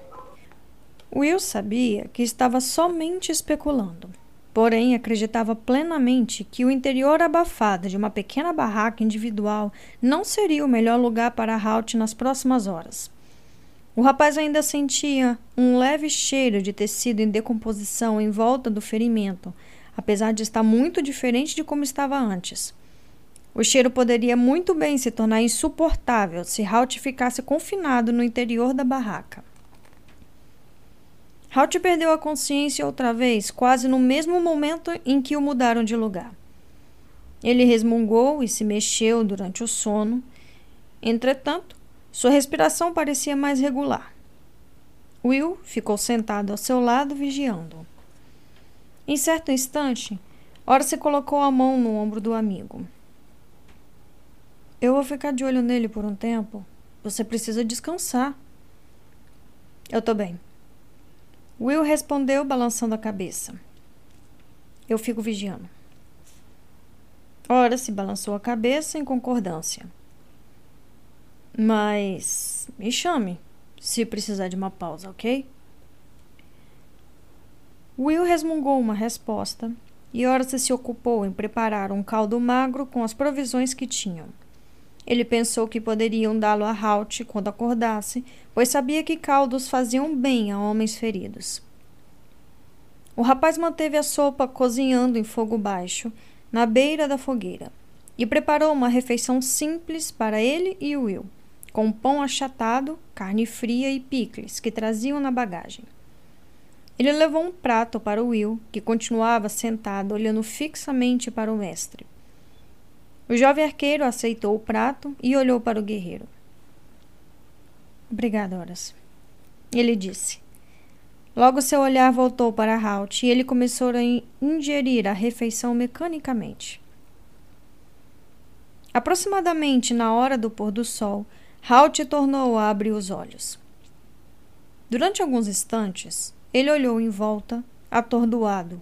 Will sabia que estava somente especulando, porém acreditava plenamente que o interior abafado de uma pequena barraca individual não seria o melhor lugar para Halt nas próximas horas. O rapaz ainda sentia um leve cheiro de tecido em decomposição em volta do ferimento, apesar de estar muito diferente de como estava antes. O cheiro poderia muito bem se tornar insuportável se Halt ficasse confinado no interior da barraca. Halt perdeu a consciência outra vez, quase no mesmo momento em que o mudaram de lugar. Ele resmungou e se mexeu durante o sono. Entretanto, sua respiração parecia mais regular. Will ficou sentado ao seu lado, vigiando. Em certo instante, se colocou a mão no ombro do amigo. Eu vou ficar de olho nele por um tempo. Você precisa descansar. Eu tô bem. Will respondeu, balançando a cabeça. Eu fico vigiando. Ora se balançou a cabeça em concordância. Mas me chame se precisar de uma pausa, ok? Will resmungou uma resposta e Horace se ocupou em preparar um caldo magro com as provisões que tinham. Ele pensou que poderiam dá-lo a Halt quando acordasse, pois sabia que caldos faziam bem a homens feridos. O rapaz manteve a sopa cozinhando em fogo baixo, na beira da fogueira, e preparou uma refeição simples para ele e Will, com pão achatado, carne fria e picles que traziam na bagagem. Ele levou um prato para Will, que continuava sentado olhando fixamente para o mestre. O jovem arqueiro aceitou o prato e olhou para o guerreiro. Obrigada, Horas. Ele disse. Logo seu olhar voltou para Halt e ele começou a ingerir a refeição mecanicamente. Aproximadamente na hora do pôr do sol, Halt tornou a abrir os olhos. Durante alguns instantes, ele olhou em volta, atordoado,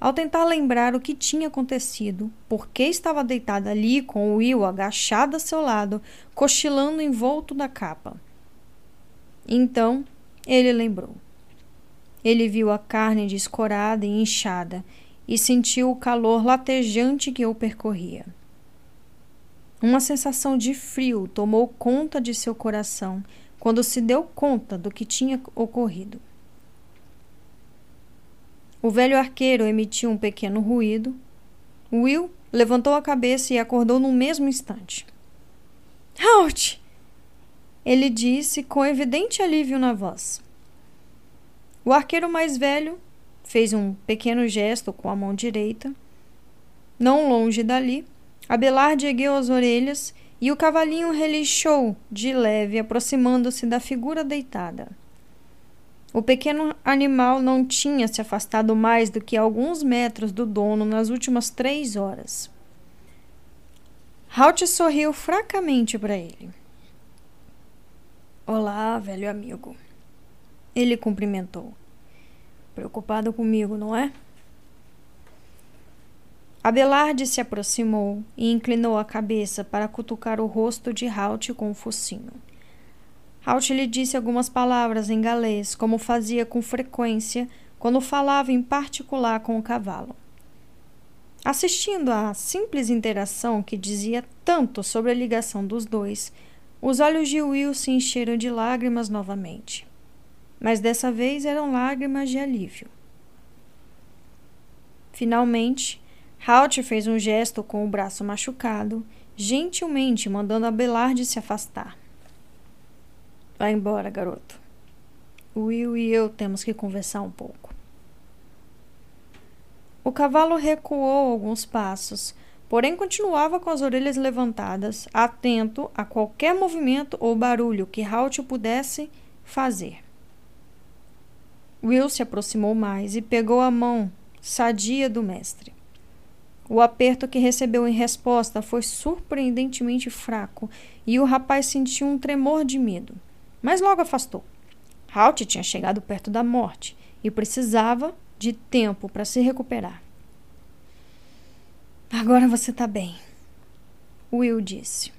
ao tentar lembrar o que tinha acontecido, por que estava deitado ali com Will agachado a seu lado, cochilando envolto da capa. Então, ele lembrou. Ele viu a carne descorada e inchada e sentiu o calor latejante que o percorria. Uma sensação de frio tomou conta de seu coração quando se deu conta do que tinha ocorrido. O velho arqueiro emitiu um pequeno ruído. Will levantou a cabeça e acordou no mesmo instante. Halt! Ele disse com evidente alívio na voz. O arqueiro mais velho fez um pequeno gesto com a mão direita. Não longe dali, Abelard ergueu as orelhas e o cavalinho relinchou de leve, aproximando-se da figura deitada. O pequeno animal não tinha se afastado mais do que alguns metros do dono nas últimas três horas. Halt sorriu fracamente para ele. Olá, velho amigo. Ele cumprimentou. Preocupado comigo, não é? Abelard se aproximou e inclinou a cabeça para cutucar o rosto de Halt com o focinho. Halt lhe disse algumas palavras em galês, como fazia com frequência quando falava em particular com o cavalo. Assistindo à simples interação que dizia tanto sobre a ligação dos dois, os olhos de Will se encheram de lágrimas novamente mas dessa vez eram lágrimas de alívio. Finalmente, Halt fez um gesto com o braço machucado, gentilmente mandando Abelard se afastar. Vá embora, garoto. Will e eu temos que conversar um pouco. O cavalo recuou alguns passos, porém continuava com as orelhas levantadas, atento a qualquer movimento ou barulho que Halt pudesse fazer. Will se aproximou mais e pegou a mão sadia do mestre. O aperto que recebeu em resposta foi surpreendentemente fraco e o rapaz sentiu um tremor de medo, mas logo afastou. Halt tinha chegado perto da morte e precisava de tempo para se recuperar. Agora você está bem, Will disse.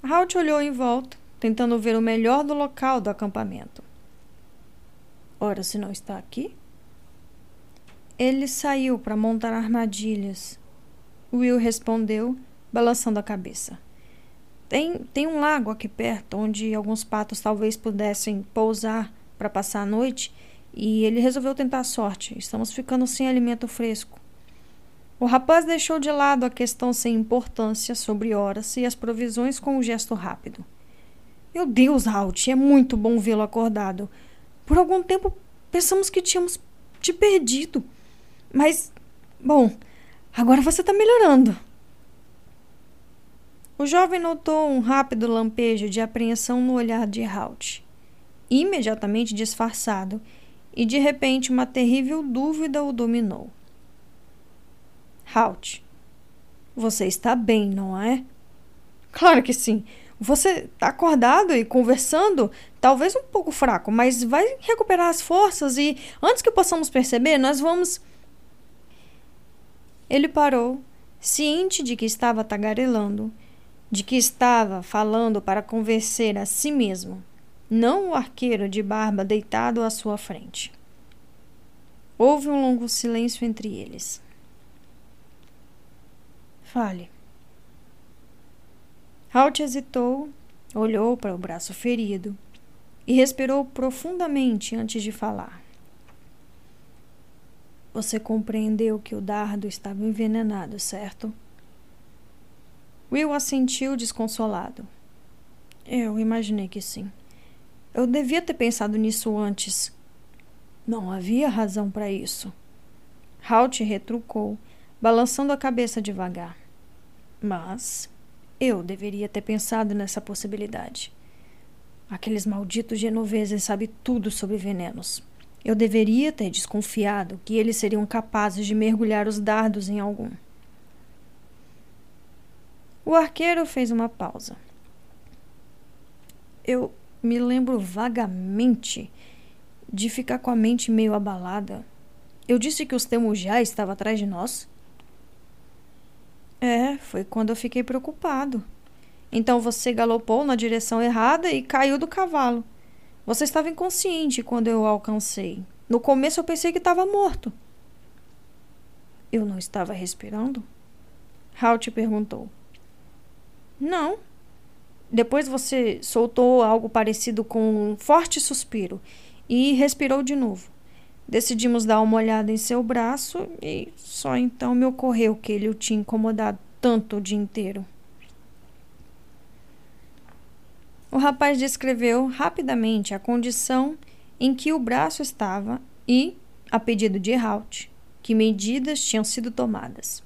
Halt olhou em volta, tentando ver o melhor do local do acampamento. Ora, se não está aqui? Ele saiu para montar armadilhas. Will respondeu, balançando a cabeça. Tem, tem um lago aqui perto onde alguns patos talvez pudessem pousar para passar a noite e ele resolveu tentar a sorte. Estamos ficando sem alimento fresco. O rapaz deixou de lado a questão sem importância sobre horas e as provisões com um gesto rápido. Meu Deus, Halt, é muito bom vê-lo acordado. Por algum tempo pensamos que tínhamos te perdido. Mas, bom, agora você está melhorando. O jovem notou um rápido lampejo de apreensão no olhar de Halt, imediatamente disfarçado, e de repente uma terrível dúvida o dominou. Halt, você está bem, não é? Claro que sim. Você está acordado e conversando, talvez um pouco fraco, mas vai recuperar as forças e antes que possamos perceber, nós vamos. Ele parou, ciente de que estava tagarelando, de que estava falando para convencer a si mesmo, não o arqueiro de barba deitado à sua frente. Houve um longo silêncio entre eles. Fale. Halt hesitou, olhou para o braço ferido e respirou profundamente antes de falar. Você compreendeu que o dardo estava envenenado, certo? Will assentiu desconsolado. Eu imaginei que sim. Eu devia ter pensado nisso antes. Não havia razão para isso. Halt retrucou, balançando a cabeça devagar. Mas eu deveria ter pensado nessa possibilidade. Aqueles malditos genoveses sabem tudo sobre venenos. Eu deveria ter desconfiado que eles seriam capazes de mergulhar os dardos em algum. O arqueiro fez uma pausa. Eu me lembro vagamente de ficar com a mente meio abalada. Eu disse que os Temujá estavam atrás de nós? É, foi quando eu fiquei preocupado. Então você galopou na direção errada e caiu do cavalo. Você estava inconsciente quando eu o alcancei. No começo eu pensei que estava morto. Eu não estava respirando? Halt perguntou. Não. Depois você soltou algo parecido com um forte suspiro e respirou de novo. Decidimos dar uma olhada em seu braço e só então me ocorreu que ele o tinha incomodado tanto o dia inteiro. O rapaz descreveu rapidamente a condição em que o braço estava e, a pedido de Halt, que medidas tinham sido tomadas.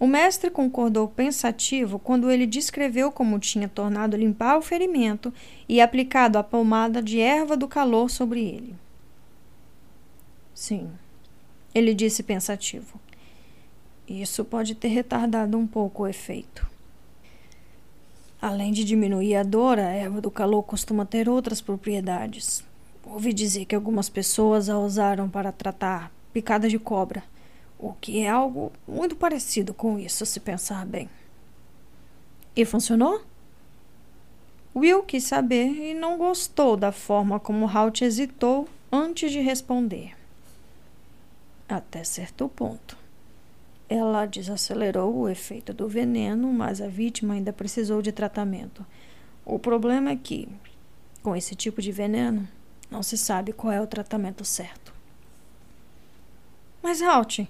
O mestre concordou pensativo quando ele descreveu como tinha tornado limpar o ferimento e aplicado a pomada de erva do calor sobre ele. Sim, ele disse pensativo. Isso pode ter retardado um pouco o efeito. Além de diminuir a dor, a erva do calor costuma ter outras propriedades. Ouvi dizer que algumas pessoas a usaram para tratar picada de cobra, o que é algo muito parecido com isso, se pensar bem. E funcionou? Will quis saber e não gostou da forma como Halt hesitou antes de responder até certo ponto. Ela desacelerou o efeito do veneno, mas a vítima ainda precisou de tratamento. O problema é que, com esse tipo de veneno, não se sabe qual é o tratamento certo. Mas, Halt,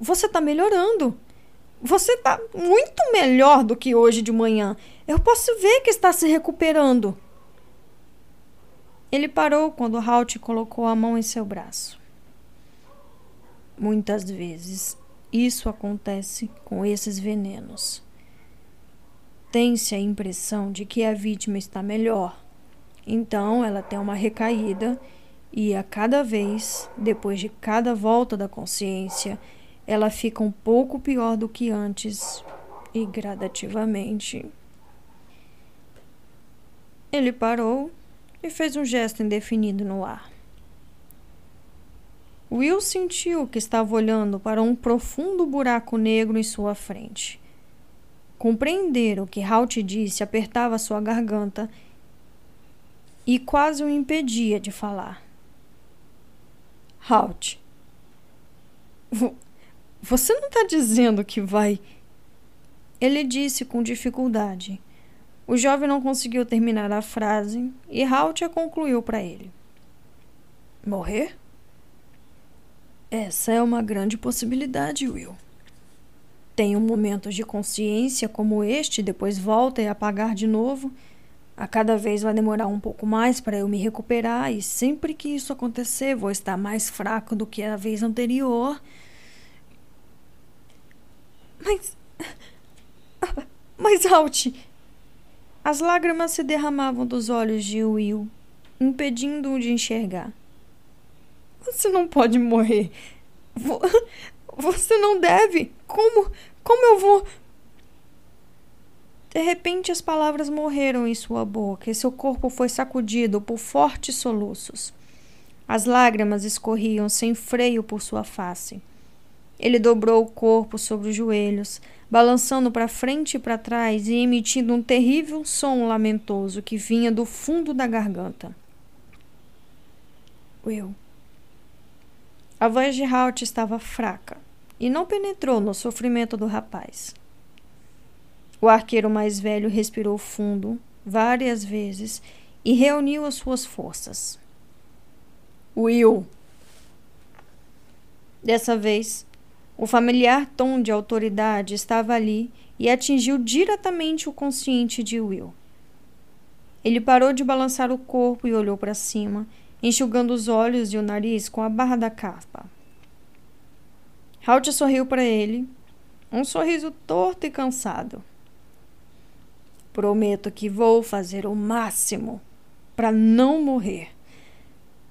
você está melhorando. Você está muito melhor do que hoje de manhã. Eu posso ver que está se recuperando. Ele parou quando Halt colocou a mão em seu braço. Muitas vezes isso acontece com esses venenos. Tem-se a impressão de que a vítima está melhor. Então ela tem uma recaída e a cada vez, depois de cada volta da consciência, ela fica um pouco pior do que antes e gradativamente. Ele parou e fez um gesto indefinido no ar. Will sentiu que estava olhando para um profundo buraco negro em sua frente. Compreender o que Halt disse apertava sua garganta e quase o impedia de falar. Halt, você não está dizendo que vai. Ele disse com dificuldade. O jovem não conseguiu terminar a frase e Halt a concluiu para ele. Morrer? Essa é uma grande possibilidade, Will. Tem um momento de consciência como este, depois volta e apagar de novo. A cada vez vai demorar um pouco mais para eu me recuperar, e sempre que isso acontecer, vou estar mais fraco do que a vez anterior. Mas. Mas, Alt! As lágrimas se derramavam dos olhos de Will, impedindo-o de enxergar. Você não pode morrer. Você não deve. Como? Como eu vou? De repente, as palavras morreram em sua boca e seu corpo foi sacudido por fortes soluços. As lágrimas escorriam sem freio por sua face. Ele dobrou o corpo sobre os joelhos, balançando para frente e para trás e emitindo um terrível som lamentoso que vinha do fundo da garganta. Will. A voz de Halt estava fraca e não penetrou no sofrimento do rapaz. O arqueiro mais velho respirou fundo várias vezes e reuniu as suas forças. Will. Dessa vez, o familiar tom de autoridade estava ali e atingiu diretamente o consciente de Will. Ele parou de balançar o corpo e olhou para cima, enxugando os olhos e o nariz com a barra da capa. Halt sorriu para ele, um sorriso torto e cansado. Prometo que vou fazer o máximo para não morrer,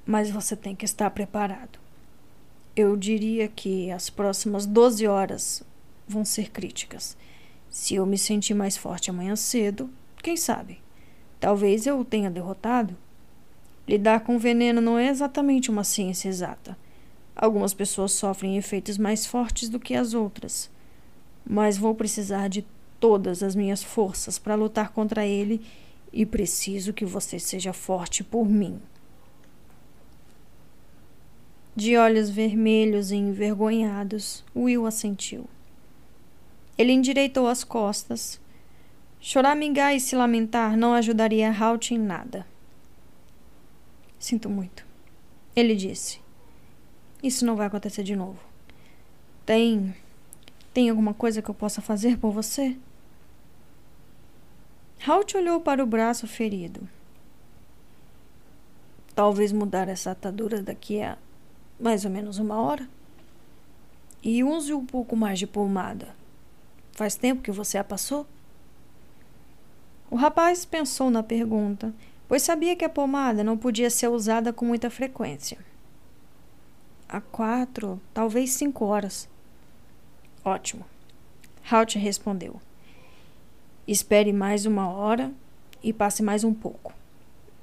mas você tem que estar preparado. Eu diria que as próximas 12 horas vão ser críticas. Se eu me sentir mais forte amanhã cedo, quem sabe? Talvez eu o tenha derrotado. Lidar com veneno não é exatamente uma ciência exata. Algumas pessoas sofrem efeitos mais fortes do que as outras. Mas vou precisar de todas as minhas forças para lutar contra ele e preciso que você seja forte por mim. De olhos vermelhos e envergonhados, Will assentiu. Ele endireitou as costas. Choramingar e se lamentar não ajudaria Halt em nada. Sinto muito. Ele disse. Isso não vai acontecer de novo. Tem. Tem alguma coisa que eu possa fazer por você? Halt olhou para o braço ferido. Talvez mudar essa atadura daqui a mais ou menos uma hora. E use um pouco mais de pomada. Faz tempo que você a passou? O rapaz pensou na pergunta, pois sabia que a pomada não podia ser usada com muita frequência. Há quatro, talvez cinco horas. Ótimo. Halt respondeu. Espere mais uma hora e passe mais um pouco.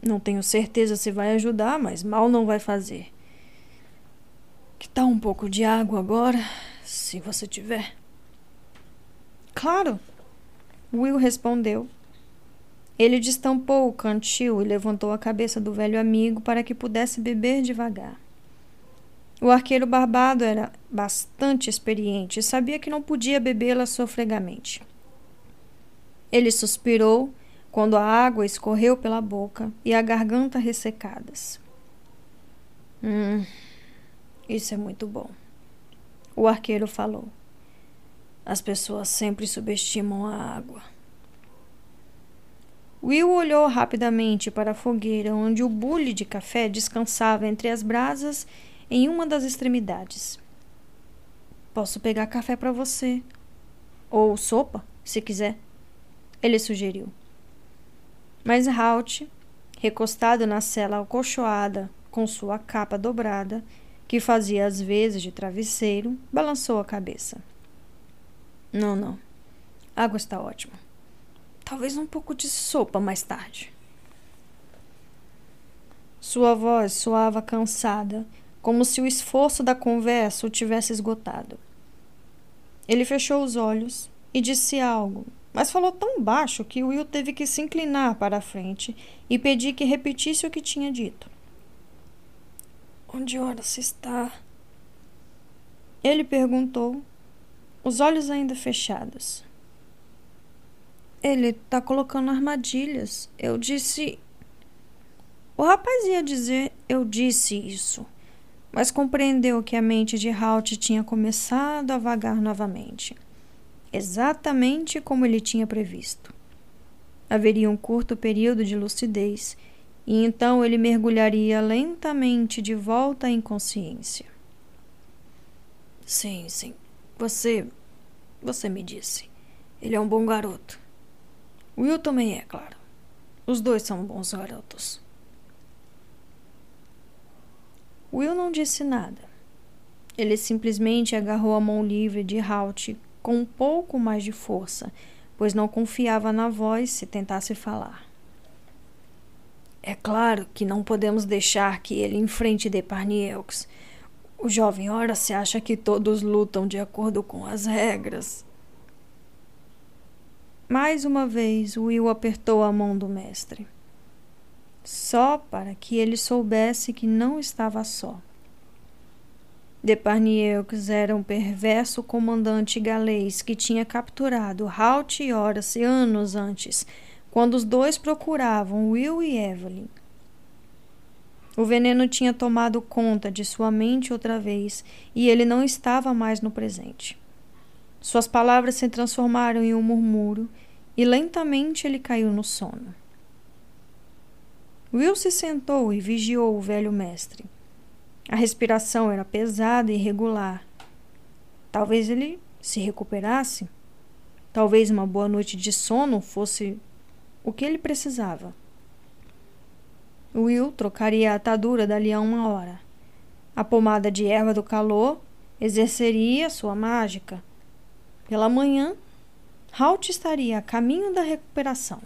Não tenho certeza se vai ajudar, mas mal não vai fazer. Que tal um pouco de água agora, se você tiver? Claro, Will respondeu. Ele destampou o cantil e levantou a cabeça do velho amigo para que pudesse beber devagar. O arqueiro barbado era bastante experiente e sabia que não podia bebê-la sofregamente. Ele suspirou quando a água escorreu pela boca e a garganta ressecadas. Hum, isso é muito bom. O arqueiro falou. As pessoas sempre subestimam a água. Will olhou rapidamente para a fogueira onde o bule de café descansava entre as brasas em uma das extremidades. Posso pegar café para você. Ou sopa, se quiser. Ele sugeriu. Mas Halt, recostado na cela acolchoada com sua capa dobrada, que fazia às vezes de travesseiro, balançou a cabeça. Não, não. A água está ótima. Talvez um pouco de sopa mais tarde. Sua voz soava cansada, como se o esforço da conversa o tivesse esgotado. Ele fechou os olhos e disse algo, mas falou tão baixo que Will teve que se inclinar para a frente e pedir que repetisse o que tinha dito. Onde ora se está? Ele perguntou, os olhos ainda fechados. Ele está colocando armadilhas. Eu disse. O rapaz ia dizer eu disse isso, mas compreendeu que a mente de Halt tinha começado a vagar novamente, exatamente como ele tinha previsto. Haveria um curto período de lucidez e então ele mergulharia lentamente de volta à inconsciência. Sim, sim. Você. Você me disse. Ele é um bom garoto. Will também é, claro. Os dois são bons garotos. Will não disse nada. Ele simplesmente agarrou a mão livre de Halt com um pouco mais de força, pois não confiava na voz se tentasse falar. É claro que não podemos deixar que ele enfrente Deparnieux. O jovem ora se acha que todos lutam de acordo com as regras. Mais uma vez, Will apertou a mão do mestre. Só para que ele soubesse que não estava só. Deparnieux era um perverso comandante galês que tinha capturado Halt e Horace anos antes, quando os dois procuravam Will e Evelyn. O veneno tinha tomado conta de sua mente outra vez e ele não estava mais no presente. Suas palavras se transformaram em um murmúrio e lentamente ele caiu no sono. Will se sentou e vigiou o velho mestre. A respiração era pesada e irregular. Talvez ele se recuperasse. Talvez uma boa noite de sono fosse o que ele precisava. Will trocaria a atadura dali a uma hora. A pomada de erva do calor exerceria sua mágica. Pela manhã, Halt estaria a caminho da recuperação.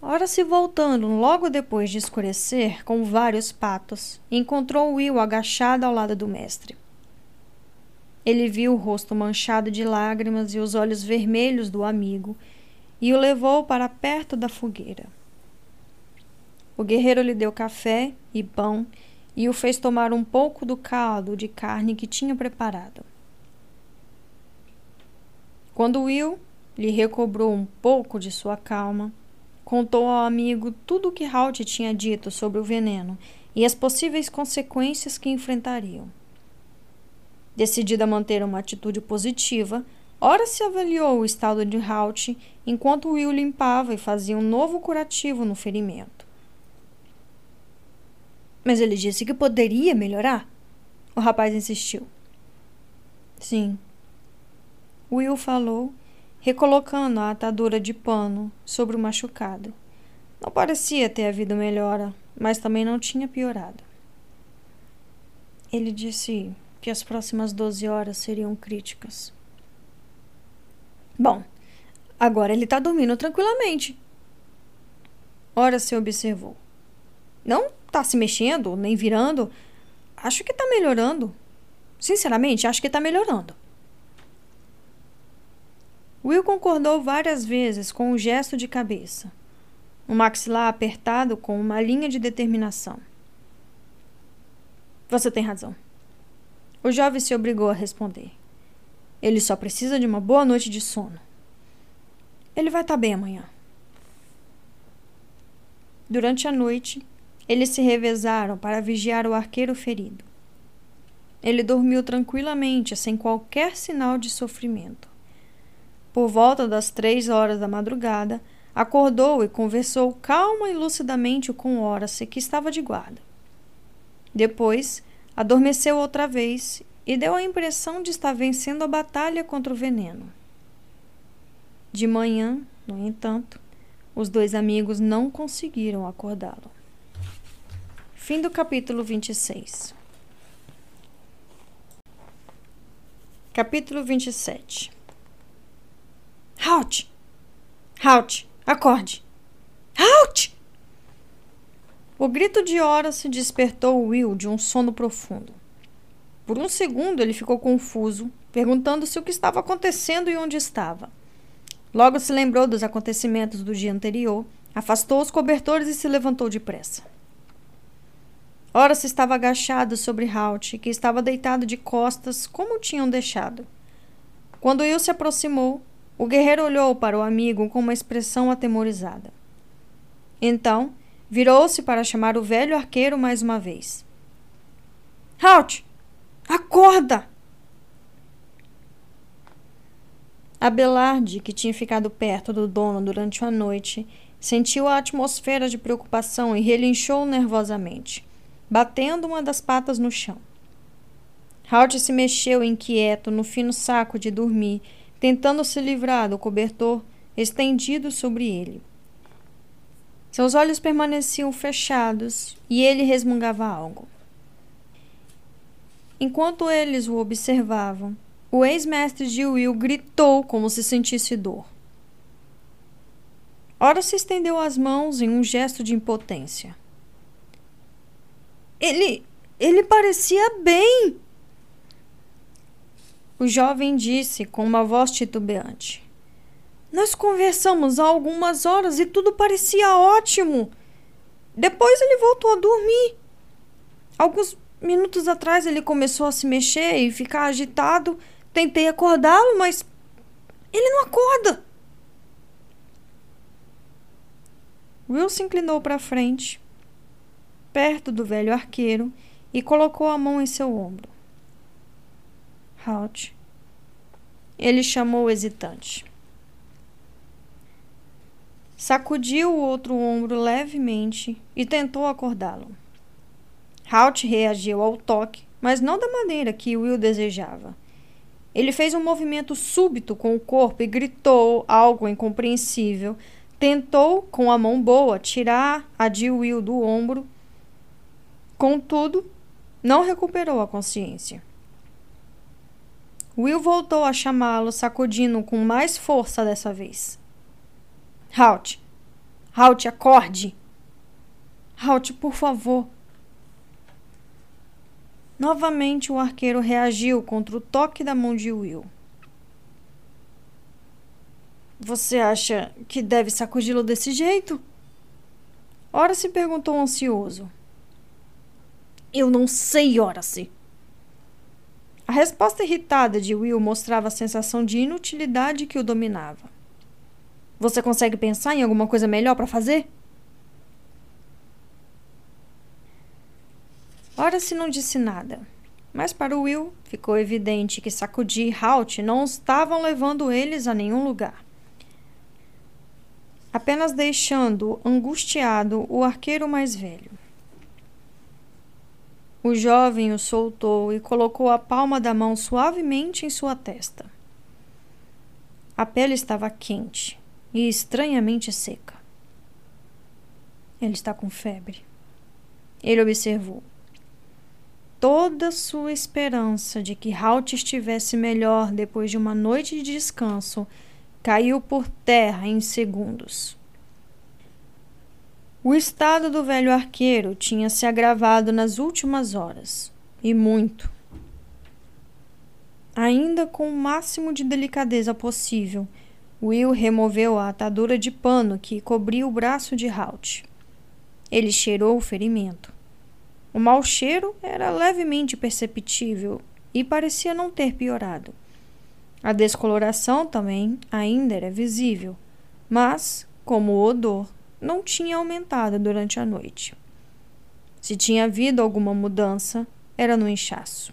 Ora se voltando logo depois de escurecer, com vários patos, encontrou Will agachado ao lado do mestre. Ele viu o rosto manchado de lágrimas e os olhos vermelhos do amigo e o levou para perto da fogueira. O guerreiro lhe deu café e pão e o fez tomar um pouco do caldo de carne que tinha preparado. Quando Will lhe recobrou um pouco de sua calma, Contou ao amigo tudo o que Halt tinha dito sobre o veneno e as possíveis consequências que enfrentariam. Decidida a manter uma atitude positiva, ora se avaliou o estado de Halt enquanto Will limpava e fazia um novo curativo no ferimento. Mas ele disse que poderia melhorar? O rapaz insistiu. Sim. Will falou recolocando a atadura de pano sobre o machucado. Não parecia ter havido melhora, mas também não tinha piorado. Ele disse que as próximas 12 horas seriam críticas. Bom, agora ele está dormindo tranquilamente. Ora se observou. Não está se mexendo, nem virando. Acho que está melhorando. Sinceramente, acho que está melhorando. Will concordou várias vezes com um gesto de cabeça, o maxilar apertado com uma linha de determinação. Você tem razão. O jovem se obrigou a responder. Ele só precisa de uma boa noite de sono. Ele vai estar tá bem amanhã. Durante a noite, eles se revezaram para vigiar o arqueiro ferido. Ele dormiu tranquilamente, sem qualquer sinal de sofrimento. Por volta das três horas da madrugada, acordou e conversou calma e lucidamente com Horace, que estava de guarda. Depois, adormeceu outra vez e deu a impressão de estar vencendo a batalha contra o veneno. De manhã, no entanto, os dois amigos não conseguiram acordá-lo. Fim do capítulo 26. Capítulo 27 Halt! Halt! Acorde! Halt! O grito de Hora se despertou Will de um sono profundo. Por um segundo ele ficou confuso, perguntando-se o que estava acontecendo e onde estava. Logo se lembrou dos acontecimentos do dia anterior, afastou os cobertores e se levantou depressa. Ora se estava agachado sobre Halt, que estava deitado de costas como tinham deixado. Quando Will se aproximou, o guerreiro olhou para o amigo com uma expressão atemorizada. Então, virou-se para chamar o velho arqueiro mais uma vez. Halt! Acorda! Abelarde, que tinha ficado perto do dono durante a noite, sentiu a atmosfera de preocupação e relinchou nervosamente, batendo uma das patas no chão. Halt se mexeu inquieto no fino saco de dormir, tentando se livrar do cobertor estendido sobre ele. Seus olhos permaneciam fechados e ele resmungava algo. Enquanto eles o observavam, o ex-mestre de Will gritou como se sentisse dor. Ora se estendeu as mãos em um gesto de impotência. Ele. ele parecia bem! O jovem disse com uma voz titubeante. Nós conversamos há algumas horas e tudo parecia ótimo. Depois ele voltou a dormir. Alguns minutos atrás ele começou a se mexer e ficar agitado Tentei acordá-lo, mas ele não acorda. Will se inclinou para frente, perto do velho arqueiro, e colocou a mão em seu ombro. Halt. Ele chamou hesitante. Sacudiu o outro ombro levemente e tentou acordá-lo. Halt reagiu ao toque, mas não da maneira que Will desejava. Ele fez um movimento súbito com o corpo e gritou algo incompreensível. Tentou, com a mão boa, tirar a de Will do ombro. Contudo, não recuperou a consciência. Will voltou a chamá-lo, sacudindo com mais força dessa vez. Halt! Halt, acorde! Halt, por favor! Novamente o arqueiro reagiu contra o toque da mão de Will. Você acha que deve sacudi-lo desse jeito? Ora se perguntou ansioso. Eu não sei, Horace. A resposta irritada de Will mostrava a sensação de inutilidade que o dominava. Você consegue pensar em alguma coisa melhor para fazer? Ora se não disse nada. Mas para Will ficou evidente que Sacudi e Halt não estavam levando eles a nenhum lugar. Apenas deixando angustiado o arqueiro mais velho. O jovem o soltou e colocou a palma da mão suavemente em sua testa. A pele estava quente e estranhamente seca. Ele está com febre. Ele observou toda sua esperança de que Halt estivesse melhor depois de uma noite de descanso caiu por terra em segundos. O estado do velho arqueiro tinha se agravado nas últimas horas, e muito. Ainda com o máximo de delicadeza possível, Will removeu a atadura de pano que cobria o braço de Halt. Ele cheirou o ferimento. O mau cheiro era levemente perceptível e parecia não ter piorado. A descoloração também ainda era visível, mas, como o odor, não tinha aumentado durante a noite. Se tinha havido alguma mudança, era no inchaço,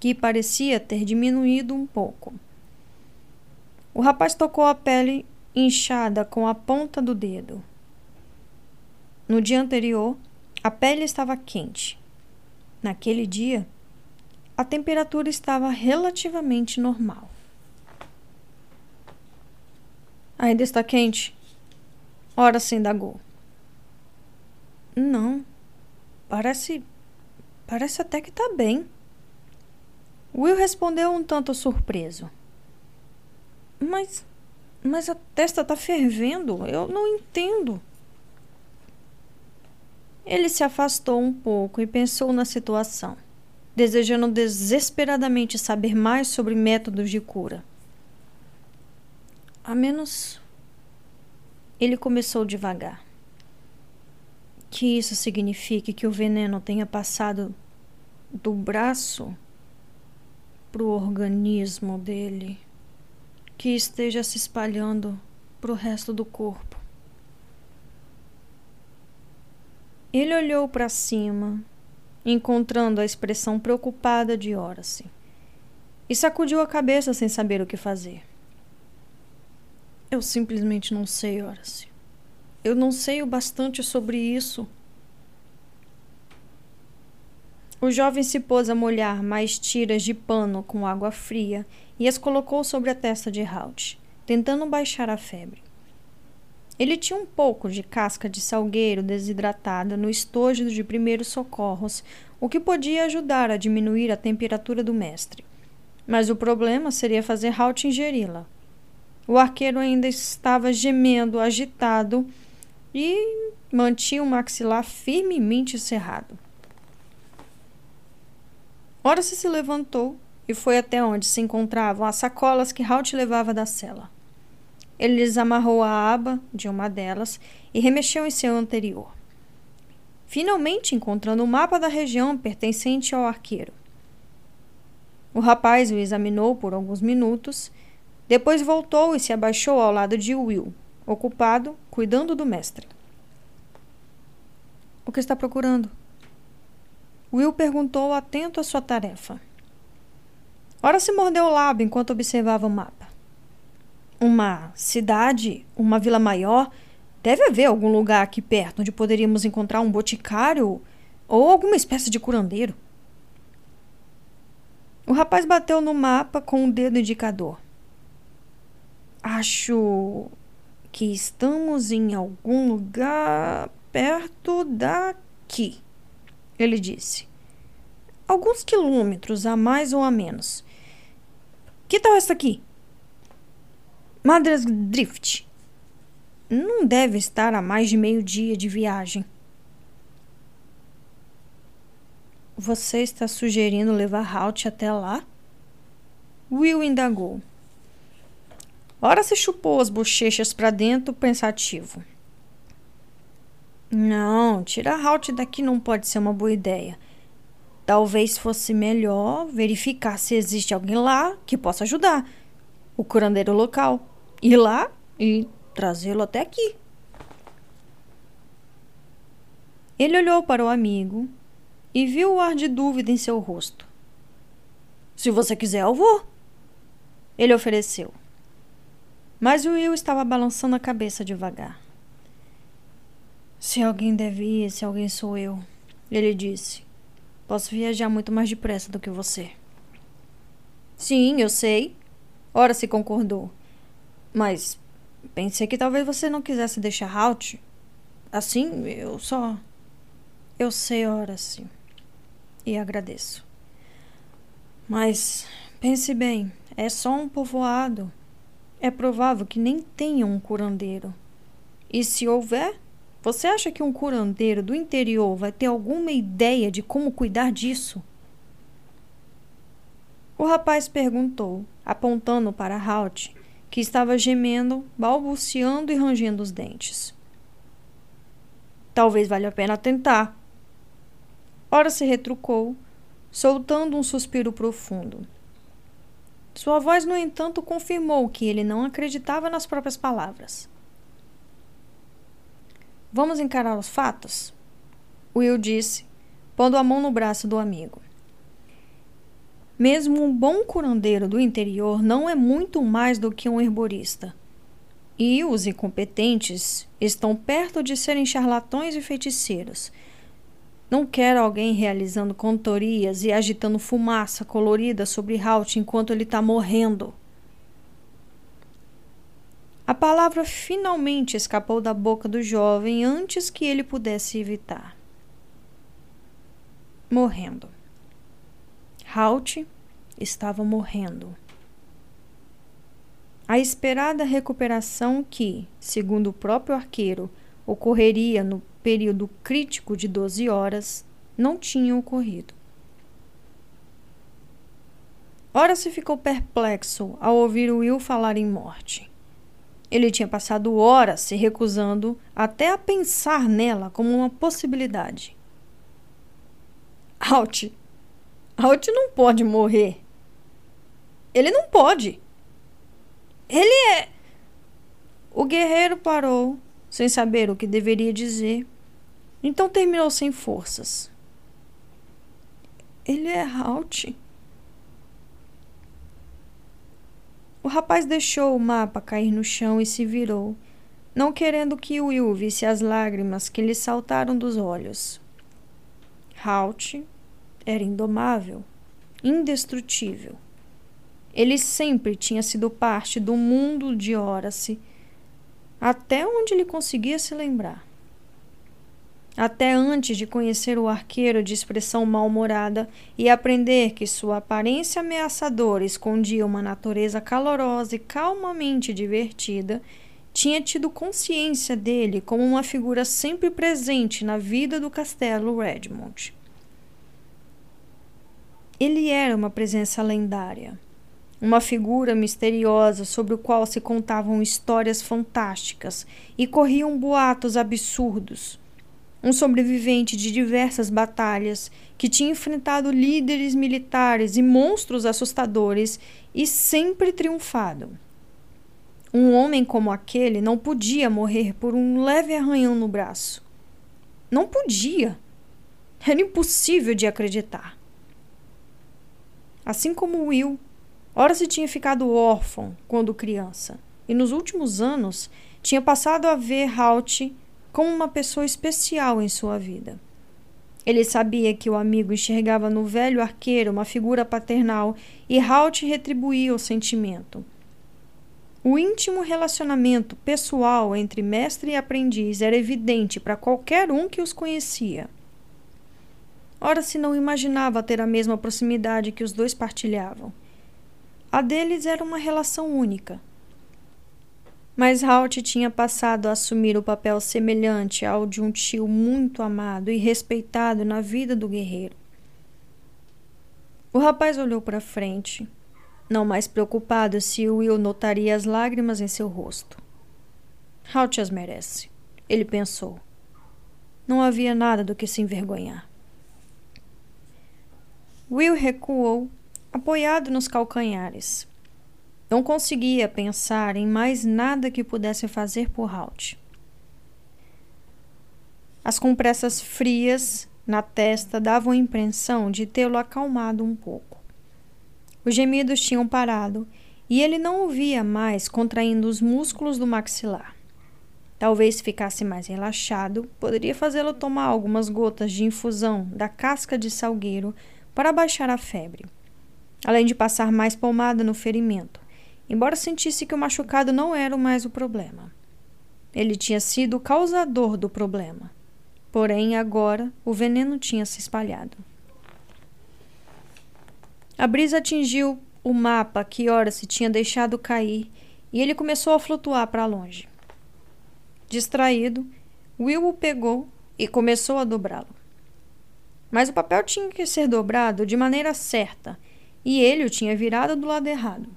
que parecia ter diminuído um pouco. O rapaz tocou a pele inchada com a ponta do dedo. No dia anterior, a pele estava quente. Naquele dia, a temperatura estava relativamente normal. Ainda está quente? Ora se indagou. Não. Parece. Parece até que está bem. Will respondeu um tanto surpreso. Mas. Mas a testa está fervendo. Eu não entendo. Ele se afastou um pouco e pensou na situação, desejando desesperadamente saber mais sobre métodos de cura. A menos. Ele começou devagar. Que isso signifique que o veneno tenha passado do braço para o organismo dele, que esteja se espalhando para o resto do corpo. Ele olhou para cima, encontrando a expressão preocupada de Horace, e sacudiu a cabeça sem saber o que fazer. Eu simplesmente não sei, Horace. Eu não sei o bastante sobre isso. O jovem se pôs a molhar mais tiras de pano com água fria e as colocou sobre a testa de Halt, tentando baixar a febre. Ele tinha um pouco de casca de salgueiro desidratada no estojo de primeiros socorros, o que podia ajudar a diminuir a temperatura do mestre. Mas o problema seria fazer Halt ingeri-la. O arqueiro ainda estava gemendo, agitado e mantinha o maxilar firmemente cerrado. Horace se levantou e foi até onde se encontravam as sacolas que Halt levava da cela. Ele desamarrou a aba de uma delas e remexeu em seu anterior. Finalmente encontrando o um mapa da região pertencente ao arqueiro. O rapaz o examinou por alguns minutos, depois voltou e se abaixou ao lado de Will, ocupado cuidando do mestre. O que está procurando? Will perguntou atento à sua tarefa. Ora se mordeu o lábio enquanto observava o mapa. Uma cidade, uma vila maior, deve haver algum lugar aqui perto onde poderíamos encontrar um boticário ou alguma espécie de curandeiro. O rapaz bateu no mapa com o dedo indicador. Acho que estamos em algum lugar perto daqui ele disse. Alguns quilômetros a mais ou a menos. Que tal esta aqui? Madras Drift. Não deve estar a mais de meio dia de viagem. Você está sugerindo levar Halt até lá? Will indagou. Ora se chupou as bochechas para dentro, pensativo. Não, tirar Halt daqui não pode ser uma boa ideia. Talvez fosse melhor verificar se existe alguém lá que possa ajudar. O curandeiro local. Ir lá e trazê-lo até aqui. Ele olhou para o amigo e viu o ar de dúvida em seu rosto. Se você quiser, eu vou. Ele ofereceu. Mas o Will estava balançando a cabeça devagar. Se alguém deve ir, se alguém sou eu. Ele disse. Posso viajar muito mais depressa do que você. Sim, eu sei. Ora se concordou. Mas pensei que talvez você não quisesse deixar Halt. Assim, eu só. Eu sei, ora sim. E agradeço. Mas pense bem, é só um povoado. É provável que nem tenha um curandeiro. E se houver, você acha que um curandeiro do interior vai ter alguma ideia de como cuidar disso? O rapaz perguntou, apontando para Halt, que estava gemendo, balbuciando e rangendo os dentes. Talvez valha a pena tentar. Ora se retrucou, soltando um suspiro profundo. Sua voz, no entanto, confirmou que ele não acreditava nas próprias palavras. Vamos encarar os fatos? Will disse, pondo a mão no braço do amigo. Mesmo um bom curandeiro do interior não é muito mais do que um herborista. E os incompetentes estão perto de serem charlatões e feiticeiros. Não quero alguém realizando contorias e agitando fumaça colorida sobre Halt enquanto ele está morrendo. A palavra finalmente escapou da boca do jovem antes que ele pudesse evitar. Morrendo. Halt estava morrendo. A esperada recuperação que, segundo o próprio arqueiro, ocorreria no período crítico de 12 horas, não tinha ocorrido. Ora se ficou perplexo ao ouvir Will falar em morte. Ele tinha passado horas se recusando até a pensar nela como uma possibilidade. Alt. Alt não pode morrer. Ele não pode. Ele é. O guerreiro parou, sem saber o que deveria dizer. Então terminou sem forças. Ele é Halt. O rapaz deixou o mapa cair no chão e se virou, não querendo que Will visse as lágrimas que lhe saltaram dos olhos. Halt era indomável, indestrutível. Ele sempre tinha sido parte do mundo de Horace, até onde ele conseguia se lembrar. Até antes de conhecer o arqueiro de expressão mal-humorada e aprender que sua aparência ameaçadora escondia uma natureza calorosa e calmamente divertida, tinha tido consciência dele como uma figura sempre presente na vida do castelo Redmond. Ele era uma presença lendária, uma figura misteriosa sobre o qual se contavam histórias fantásticas e corriam boatos absurdos. Um sobrevivente de diversas batalhas que tinha enfrentado líderes militares e monstros assustadores e sempre triunfado. Um homem como aquele não podia morrer por um leve arranhão no braço. Não podia. Era impossível de acreditar. Assim como Will, ora se tinha ficado órfão quando criança, e nos últimos anos tinha passado a ver Halt como uma pessoa especial em sua vida. Ele sabia que o amigo enxergava no velho arqueiro uma figura paternal e Halt retribuía o sentimento o íntimo relacionamento pessoal entre mestre e aprendiz era evidente para qualquer um que os conhecia. Ora, se não imaginava ter a mesma proximidade que os dois partilhavam. A deles era uma relação única. Mas Halt tinha passado a assumir o papel semelhante ao de um tio muito amado e respeitado na vida do guerreiro. O rapaz olhou para frente, não mais preocupado se Will notaria as lágrimas em seu rosto. Halt as merece, ele pensou. Não havia nada do que se envergonhar. Will recuou, apoiado nos calcanhares. Não conseguia pensar em mais nada que pudesse fazer por Halt. As compressas frias na testa davam a impressão de tê-lo acalmado um pouco. Os gemidos tinham parado e ele não ouvia mais contraindo os músculos do maxilar. Talvez ficasse mais relaxado, poderia fazê-lo tomar algumas gotas de infusão da casca de salgueiro para baixar a febre, além de passar mais pomada no ferimento, embora sentisse que o machucado não era mais o problema. Ele tinha sido o causador do problema. Porém, agora o veneno tinha se espalhado. A brisa atingiu o mapa que ora se tinha deixado cair e ele começou a flutuar para longe. Distraído, Will o pegou e começou a dobrá-lo. Mas o papel tinha que ser dobrado de maneira certa e ele o tinha virado do lado errado.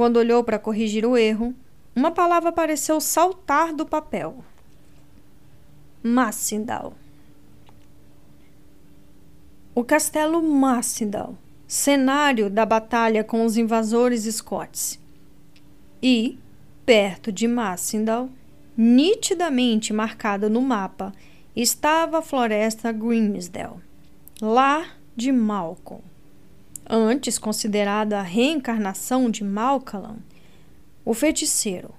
Quando olhou para corrigir o erro, uma palavra pareceu saltar do papel. Massindal. O castelo Massindal cenário da batalha com os invasores Scots. E, perto de Massindal, nitidamente marcada no mapa, estava a floresta Grimsdale, lar de Malcolm. Antes considerada a reencarnação de Malcolm, o feiticeiro,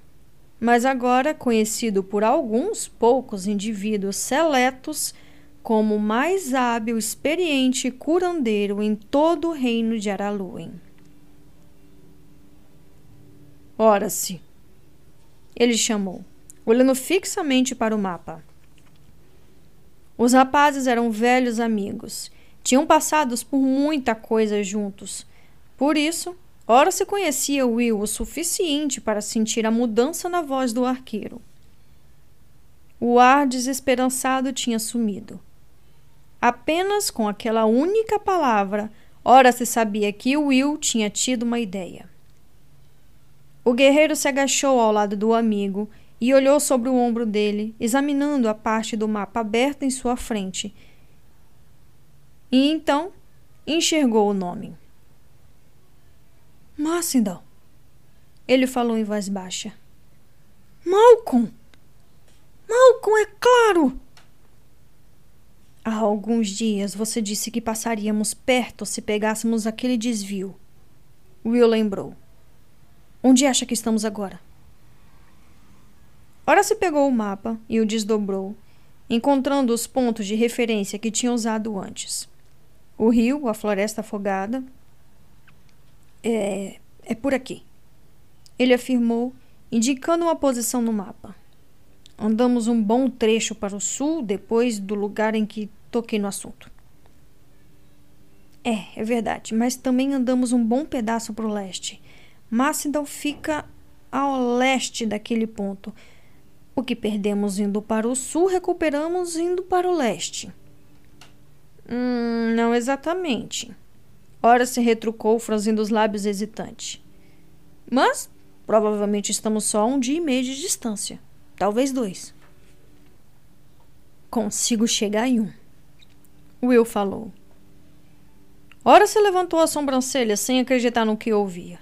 mas agora conhecido por alguns poucos indivíduos seletos como o mais hábil, experiente curandeiro em todo o reino de Araluen. Ora-se, ele chamou, olhando fixamente para o mapa. Os rapazes eram velhos amigos, tinham passado por muita coisa juntos. Por isso, ora se conhecia Will o suficiente para sentir a mudança na voz do arqueiro. O ar desesperançado tinha sumido. Apenas com aquela única palavra, ora se sabia que Will tinha tido uma ideia. O guerreiro se agachou ao lado do amigo e olhou sobre o ombro dele, examinando a parte do mapa aberta em sua frente. E então enxergou o nome. Massindal. Ele falou em voz baixa. Malcolm! Malcolm, é claro! Há alguns dias você disse que passaríamos perto se pegássemos aquele desvio. Will lembrou. Onde acha que estamos agora? Ora se pegou o mapa e o desdobrou, encontrando os pontos de referência que tinha usado antes. O rio, a floresta afogada. É. é por aqui. Ele afirmou, indicando uma posição no mapa. Andamos um bom trecho para o sul depois do lugar em que toquei no assunto. É, é verdade, mas também andamos um bom pedaço para o leste. Macedon fica ao leste daquele ponto. O que perdemos indo para o sul, recuperamos indo para o leste. Hum, não exatamente. Ora se retrucou, franzindo os lábios hesitante. Mas provavelmente estamos só a um dia e meio de distância. Talvez dois. Consigo chegar em um. Will falou. Ora se levantou a sobrancelha sem acreditar no que ouvia.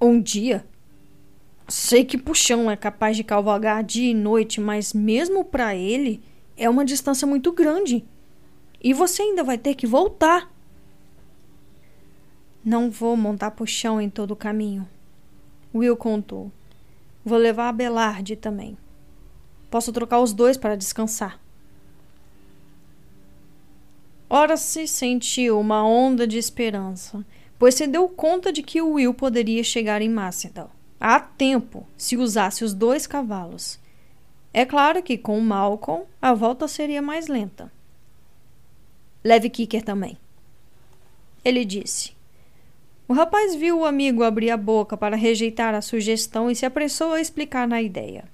Um dia? Sei que Puxão é capaz de cavalgar dia e noite, mas mesmo para ele é uma distância muito grande. E você ainda vai ter que voltar. Não vou montar Puxão em todo o caminho. Will contou. Vou levar a Belarde também. Posso trocar os dois para descansar. Ora se sentiu uma onda de esperança, pois se deu conta de que Will poderia chegar em Macedon há tempo se usasse os dois cavalos. É claro que com Malcolm a volta seria mais lenta. Leve Kicker também. Ele disse. O rapaz viu o amigo abrir a boca para rejeitar a sugestão e se apressou a explicar na ideia.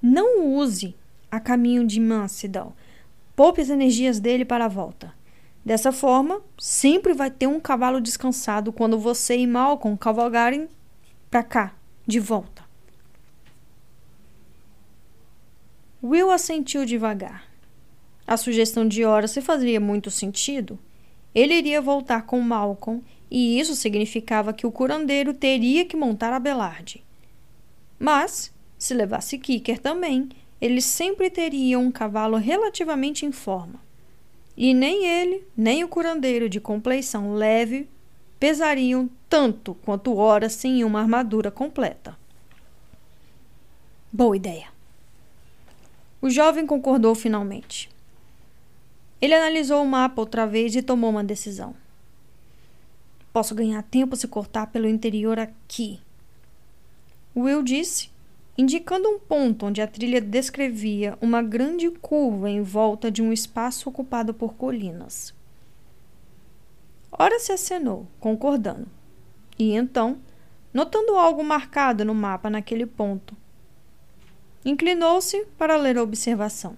Não use a caminho de Mansidal. Poupe as energias dele para a volta. Dessa forma, sempre vai ter um cavalo descansado quando você e Malcolm cavalgarem para cá, de volta. Will assentiu devagar. A sugestão de Hora se fazia muito sentido. Ele iria voltar com Malcolm e isso significava que o curandeiro teria que montar a Belarde. Mas, se levasse Kicker também, eles sempre teriam um cavalo relativamente em forma. E nem ele, nem o curandeiro de compleição leve pesariam tanto quanto Hora sem uma armadura completa. Boa ideia. O jovem concordou finalmente. Ele analisou o mapa outra vez e tomou uma decisão. Posso ganhar tempo se cortar pelo interior aqui. Will disse, indicando um ponto onde a trilha descrevia uma grande curva em volta de um espaço ocupado por colinas. Ora se acenou, concordando. E então, notando algo marcado no mapa naquele ponto, inclinou-se para ler a observação.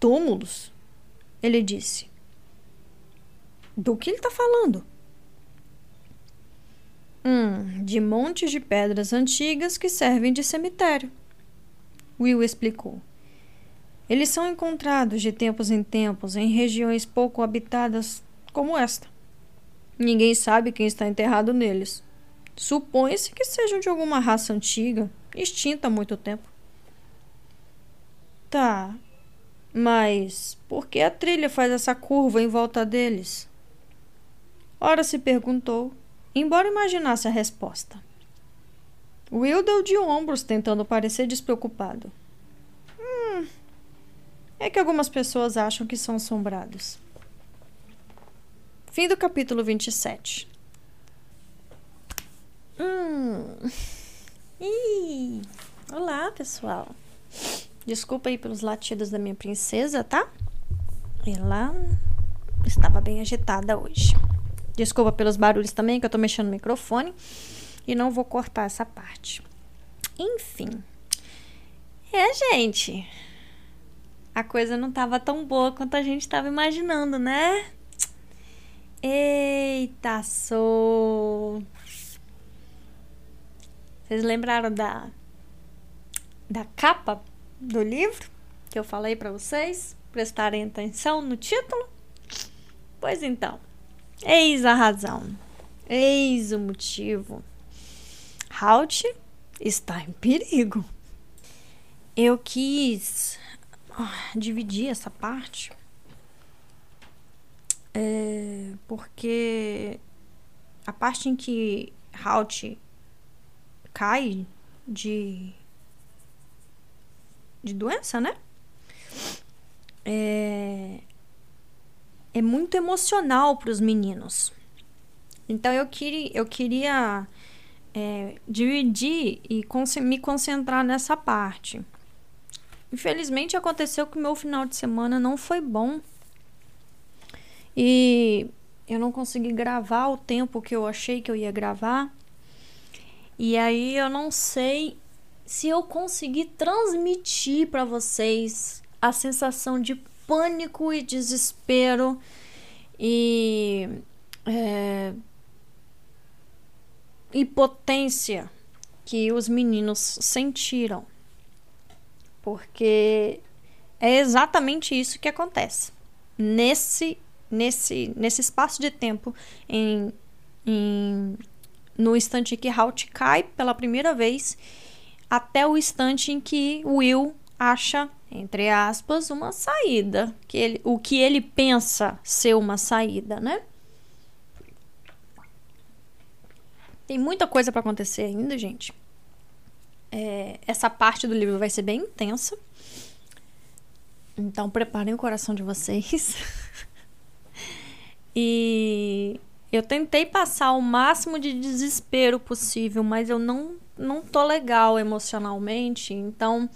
Túmulos, ele disse. Do que ele está falando? Hum, de montes de pedras antigas que servem de cemitério. Will explicou. Eles são encontrados de tempos em tempos em regiões pouco habitadas como esta. Ninguém sabe quem está enterrado neles. Supõe-se que sejam de alguma raça antiga, extinta há muito tempo. Tá, mas por que a trilha faz essa curva em volta deles? Ora se perguntou, embora imaginasse a resposta. Will deu de ombros, tentando parecer despreocupado. Hum, é que algumas pessoas acham que são assombrados. Fim do capítulo 27. Hum. Ih, olá, pessoal. Desculpa aí pelos latidos da minha princesa, tá? Ela estava bem agitada hoje. Desculpa pelos barulhos também, que eu tô mexendo no microfone. E não vou cortar essa parte. Enfim. É, gente. A coisa não tava tão boa quanto a gente tava imaginando, né? Eita, sou. Vocês lembraram da da capa do livro que eu falei para vocês prestarem atenção no título? Pois então, Eis a razão. Eis o motivo. Halt está em perigo. Eu quis ah, dividir essa parte é, porque a parte em que Halt cai de de doença, né? É, é muito emocional para os meninos. Então eu queria, eu queria é, dividir e me concentrar nessa parte. Infelizmente aconteceu que o meu final de semana não foi bom. E eu não consegui gravar o tempo que eu achei que eu ia gravar. E aí eu não sei se eu conseguir transmitir para vocês a sensação de pânico e desespero e é, impotência que os meninos sentiram. Porque é exatamente isso que acontece. Nesse, nesse, nesse espaço de tempo, em, em, no instante que Halt cai pela primeira vez, até o instante em que Will acha, entre aspas, uma saída. Que ele, o que ele pensa ser uma saída, né? Tem muita coisa para acontecer ainda, gente. É, essa parte do livro vai ser bem intensa. Então preparem o coração de vocês. (laughs) e eu tentei passar o máximo de desespero possível, mas eu não não tô legal emocionalmente, então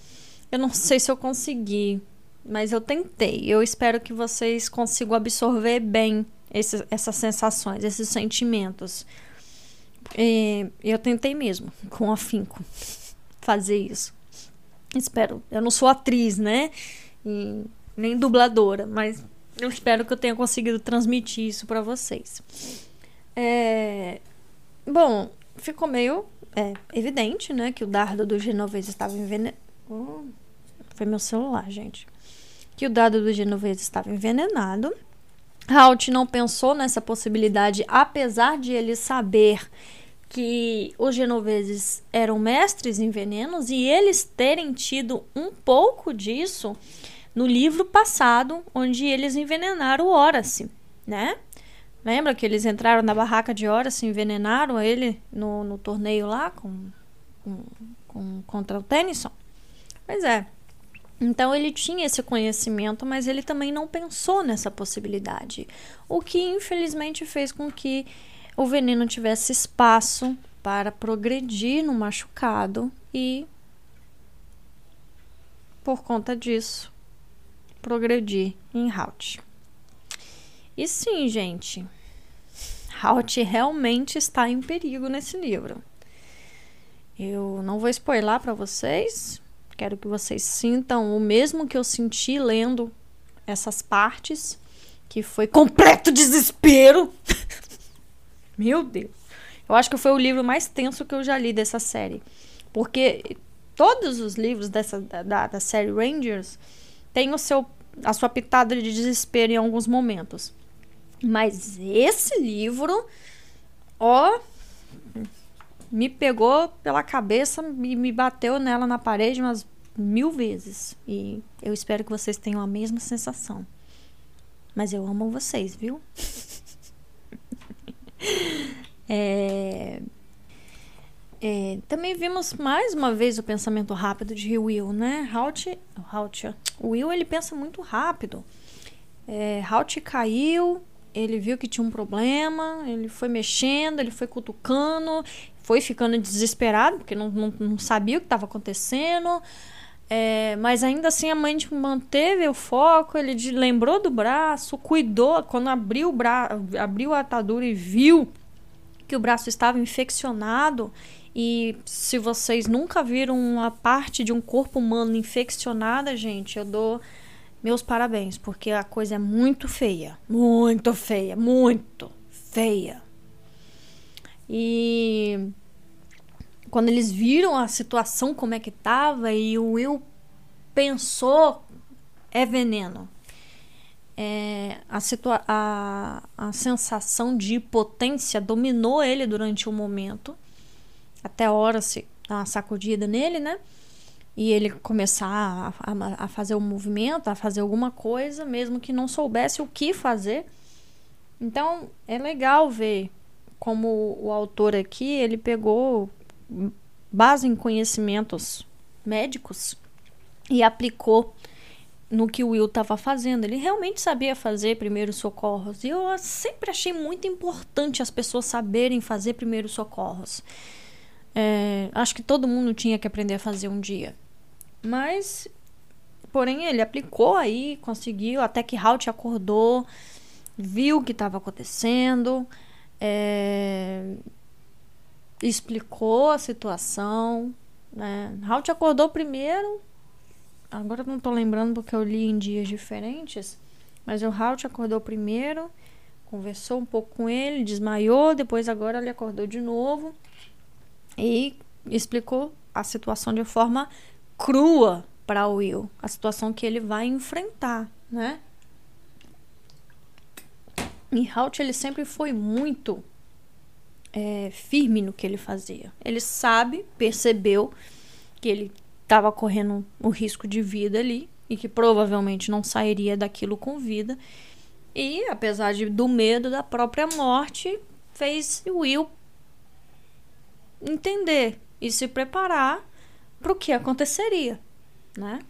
eu não sei se eu consegui, mas eu tentei. Eu espero que vocês consigam absorver bem essas sensações, esses sentimentos. E eu tentei mesmo, com afinco (laughs) fazer isso. Espero. Eu não sou atriz, né? E nem dubladora, mas eu espero que eu tenha conseguido transmitir isso para vocês. É... Bom, ficou meio é, evidente, né, que o dardo do genovês estava envenenado. Foi meu celular, gente. Que o dardo do genovês estava envenenado. Halt não pensou nessa possibilidade, apesar de ele saber que os genoveses eram mestres em venenos e eles terem tido um pouco disso no livro passado, onde eles envenenaram Horace, né? Lembra que eles entraram na barraca de Horace, envenenaram ele no, no torneio lá com, com, com, contra o Tennyson? Pois é. Então ele tinha esse conhecimento, mas ele também não pensou nessa possibilidade, o que infelizmente fez com que o veneno tivesse espaço para progredir no machucado e, por conta disso, progredir em Halt. E sim, gente, Halt realmente está em perigo nesse livro. Eu não vou spoiler para vocês, quero que vocês sintam o mesmo que eu senti lendo essas partes, que foi completo desespero. (laughs) Meu Deus. Eu acho que foi o livro mais tenso que eu já li dessa série. Porque todos os livros dessa, da, da série Rangers têm o seu, a sua pitada de desespero em alguns momentos. Mas esse livro, ó, me pegou pela cabeça e me bateu nela na parede umas mil vezes. E eu espero que vocês tenham a mesma sensação. Mas eu amo vocês, viu? (laughs) É, é, também vimos mais uma vez o pensamento rápido de Will, né? Halt, Halt, Will ele pensa muito rápido. É, Halt caiu, ele viu que tinha um problema, ele foi mexendo, ele foi cutucando, foi ficando desesperado porque não, não, não sabia o que estava acontecendo. É, mas ainda assim a mãe tipo, manteve o foco, ele de, lembrou do braço, cuidou. Quando abriu, o bra abriu a atadura e viu que o braço estava infeccionado. E se vocês nunca viram uma parte de um corpo humano infeccionada, gente, eu dou meus parabéns, porque a coisa é muito feia. Muito feia, muito feia. E quando eles viram a situação como é que tava e o Will pensou é veneno. É, a, situa a, a sensação de impotência dominou ele durante um momento, até a hora se dar uma sacudida nele, né? E ele começar a, a, a fazer um movimento, a fazer alguma coisa, mesmo que não soubesse o que fazer. Então é legal ver como o autor aqui, ele pegou base em conhecimentos médicos e aplicou no que o Will estava fazendo. Ele realmente sabia fazer primeiros socorros. E eu sempre achei muito importante as pessoas saberem fazer primeiros socorros. É, acho que todo mundo tinha que aprender a fazer um dia. Mas, porém, ele aplicou aí, conseguiu, até que Halt acordou, viu o que estava acontecendo, é, explicou a situação. Né? Halt acordou primeiro, agora não tô lembrando porque eu li em dias diferentes, mas o Halt acordou primeiro, conversou um pouco com ele, desmaiou, depois agora ele acordou de novo e explicou a situação de forma crua para Will, a situação que ele vai enfrentar, né? E Halt ele sempre foi muito é, firme no que ele fazia. Ele sabe, percebeu que ele estava correndo o risco de vida ali e que provavelmente não sairia daquilo com vida. E, apesar de, do medo da própria morte, fez Will entender e se preparar para o que aconteceria, né?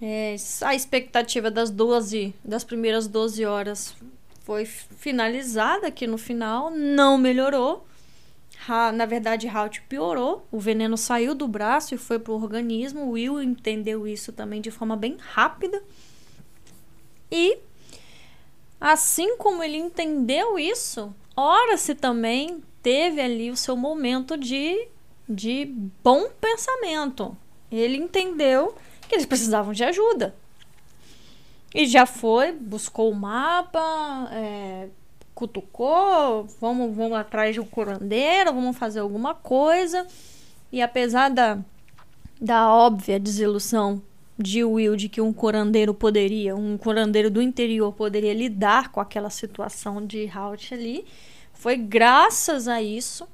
É, a expectativa das 12, das primeiras 12 horas foi finalizada aqui no final, não melhorou. Ha, na verdade, Halt piorou. O veneno saiu do braço e foi organismo. O Will entendeu isso também de forma bem rápida. E assim como ele entendeu isso, ora-se também teve ali o seu momento de, de bom pensamento. Ele entendeu que eles precisavam de ajuda. E já foi, buscou o mapa, é, cutucou, vamos, vamos atrás de um curandeiro, vamos fazer alguma coisa. E apesar da, da óbvia desilusão de Will de que um curandeiro poderia, um curandeiro do interior poderia lidar com aquela situação de Halt ali, foi graças a isso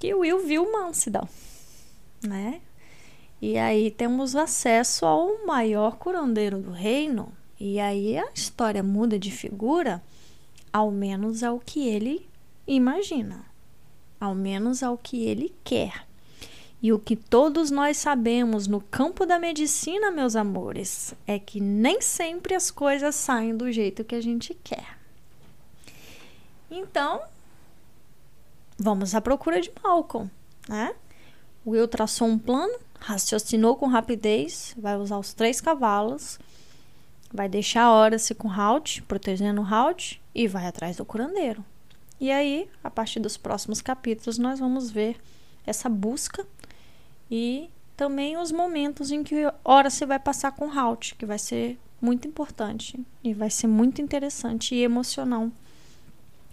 que Will viu Mansidal, né? E aí temos acesso ao maior curandeiro do reino. E aí a história muda de figura ao menos ao que ele imagina, ao menos ao que ele quer. E o que todos nós sabemos no campo da medicina, meus amores, é que nem sempre as coisas saem do jeito que a gente quer. Então, vamos à procura de Malcolm, né? Will traçou um plano, raciocinou com rapidez, vai usar os três cavalos vai deixar Horace com Halt, protegendo Halt, e vai atrás do curandeiro. E aí, a partir dos próximos capítulos, nós vamos ver essa busca e também os momentos em que Horace vai passar com Halt, que vai ser muito importante e vai ser muito interessante e emocional,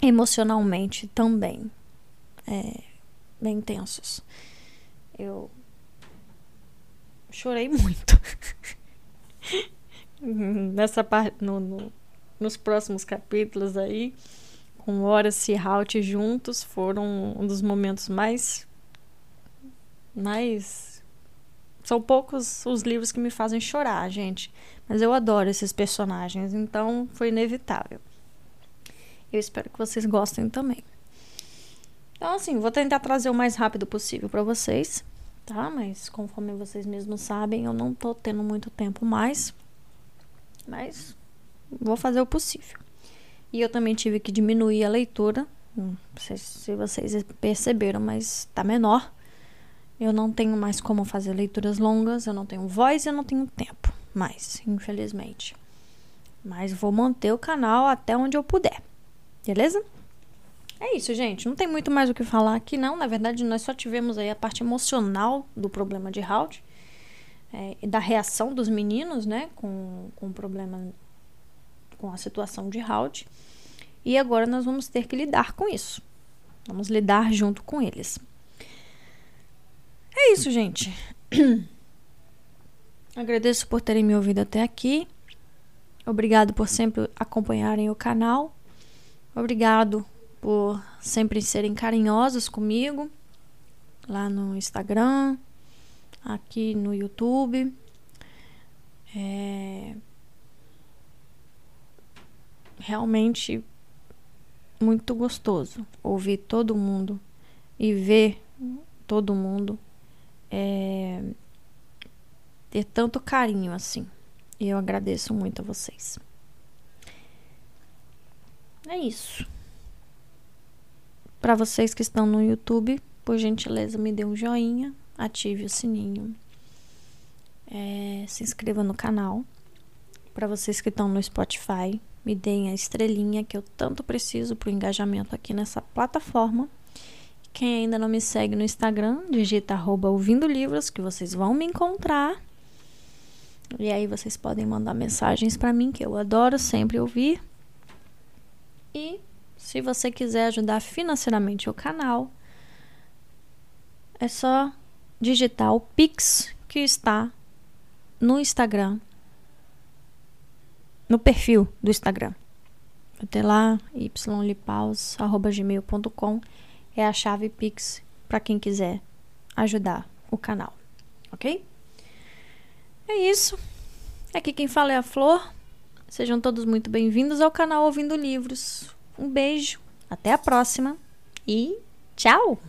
emocionalmente também, é, bem tensos. Eu chorei muito. (laughs) nessa parte, no, no, nos próximos capítulos aí, com Horace e Halt juntos, foram um dos momentos mais. mais. São poucos os livros que me fazem chorar, gente. Mas eu adoro esses personagens, então foi inevitável. Eu espero que vocês gostem também. Então, assim, vou tentar trazer o mais rápido possível para vocês, tá? Mas conforme vocês mesmos sabem, eu não tô tendo muito tempo mais mas vou fazer o possível. E eu também tive que diminuir a leitura. Não sei se vocês perceberam, mas está menor. Eu não tenho mais como fazer leituras longas, eu não tenho voz e eu não tenho tempo mais, infelizmente. Mas vou manter o canal até onde eu puder. Beleza? É isso, gente. Não tem muito mais o que falar aqui, não. Na verdade, nós só tivemos aí a parte emocional do problema de Halt é, da reação dos meninos, né, com, com o problema, com a situação de Halt. E agora nós vamos ter que lidar com isso. Vamos lidar junto com eles. É isso, gente. (clears throat) Agradeço por terem me ouvido até aqui. Obrigado por sempre acompanharem o canal. Obrigado por sempre serem carinhosos comigo lá no Instagram, aqui no YouTube. É... Realmente muito gostoso ouvir todo mundo e ver todo mundo é, ter tanto carinho assim. E eu agradeço muito a vocês. É isso. Para vocês que estão no YouTube, por gentileza, me dê um joinha, ative o sininho, é, se inscreva no canal. Para vocês que estão no Spotify, me deem a estrelinha que eu tanto preciso para o engajamento aqui nessa plataforma. Quem ainda não me segue no Instagram, digita arroba ouvindo livros que vocês vão me encontrar. E aí vocês podem mandar mensagens para mim que eu adoro sempre ouvir. E se você quiser ajudar financeiramente o canal, é só digitar o Pix que está no Instagram, no perfil do Instagram. Ter lá ylipaus.gmail.com é a chave Pix para quem quiser ajudar o canal, ok? É isso. Aqui quem fala é a Flor. Sejam todos muito bem-vindos ao canal Ouvindo Livros. Um beijo, até a próxima e tchau!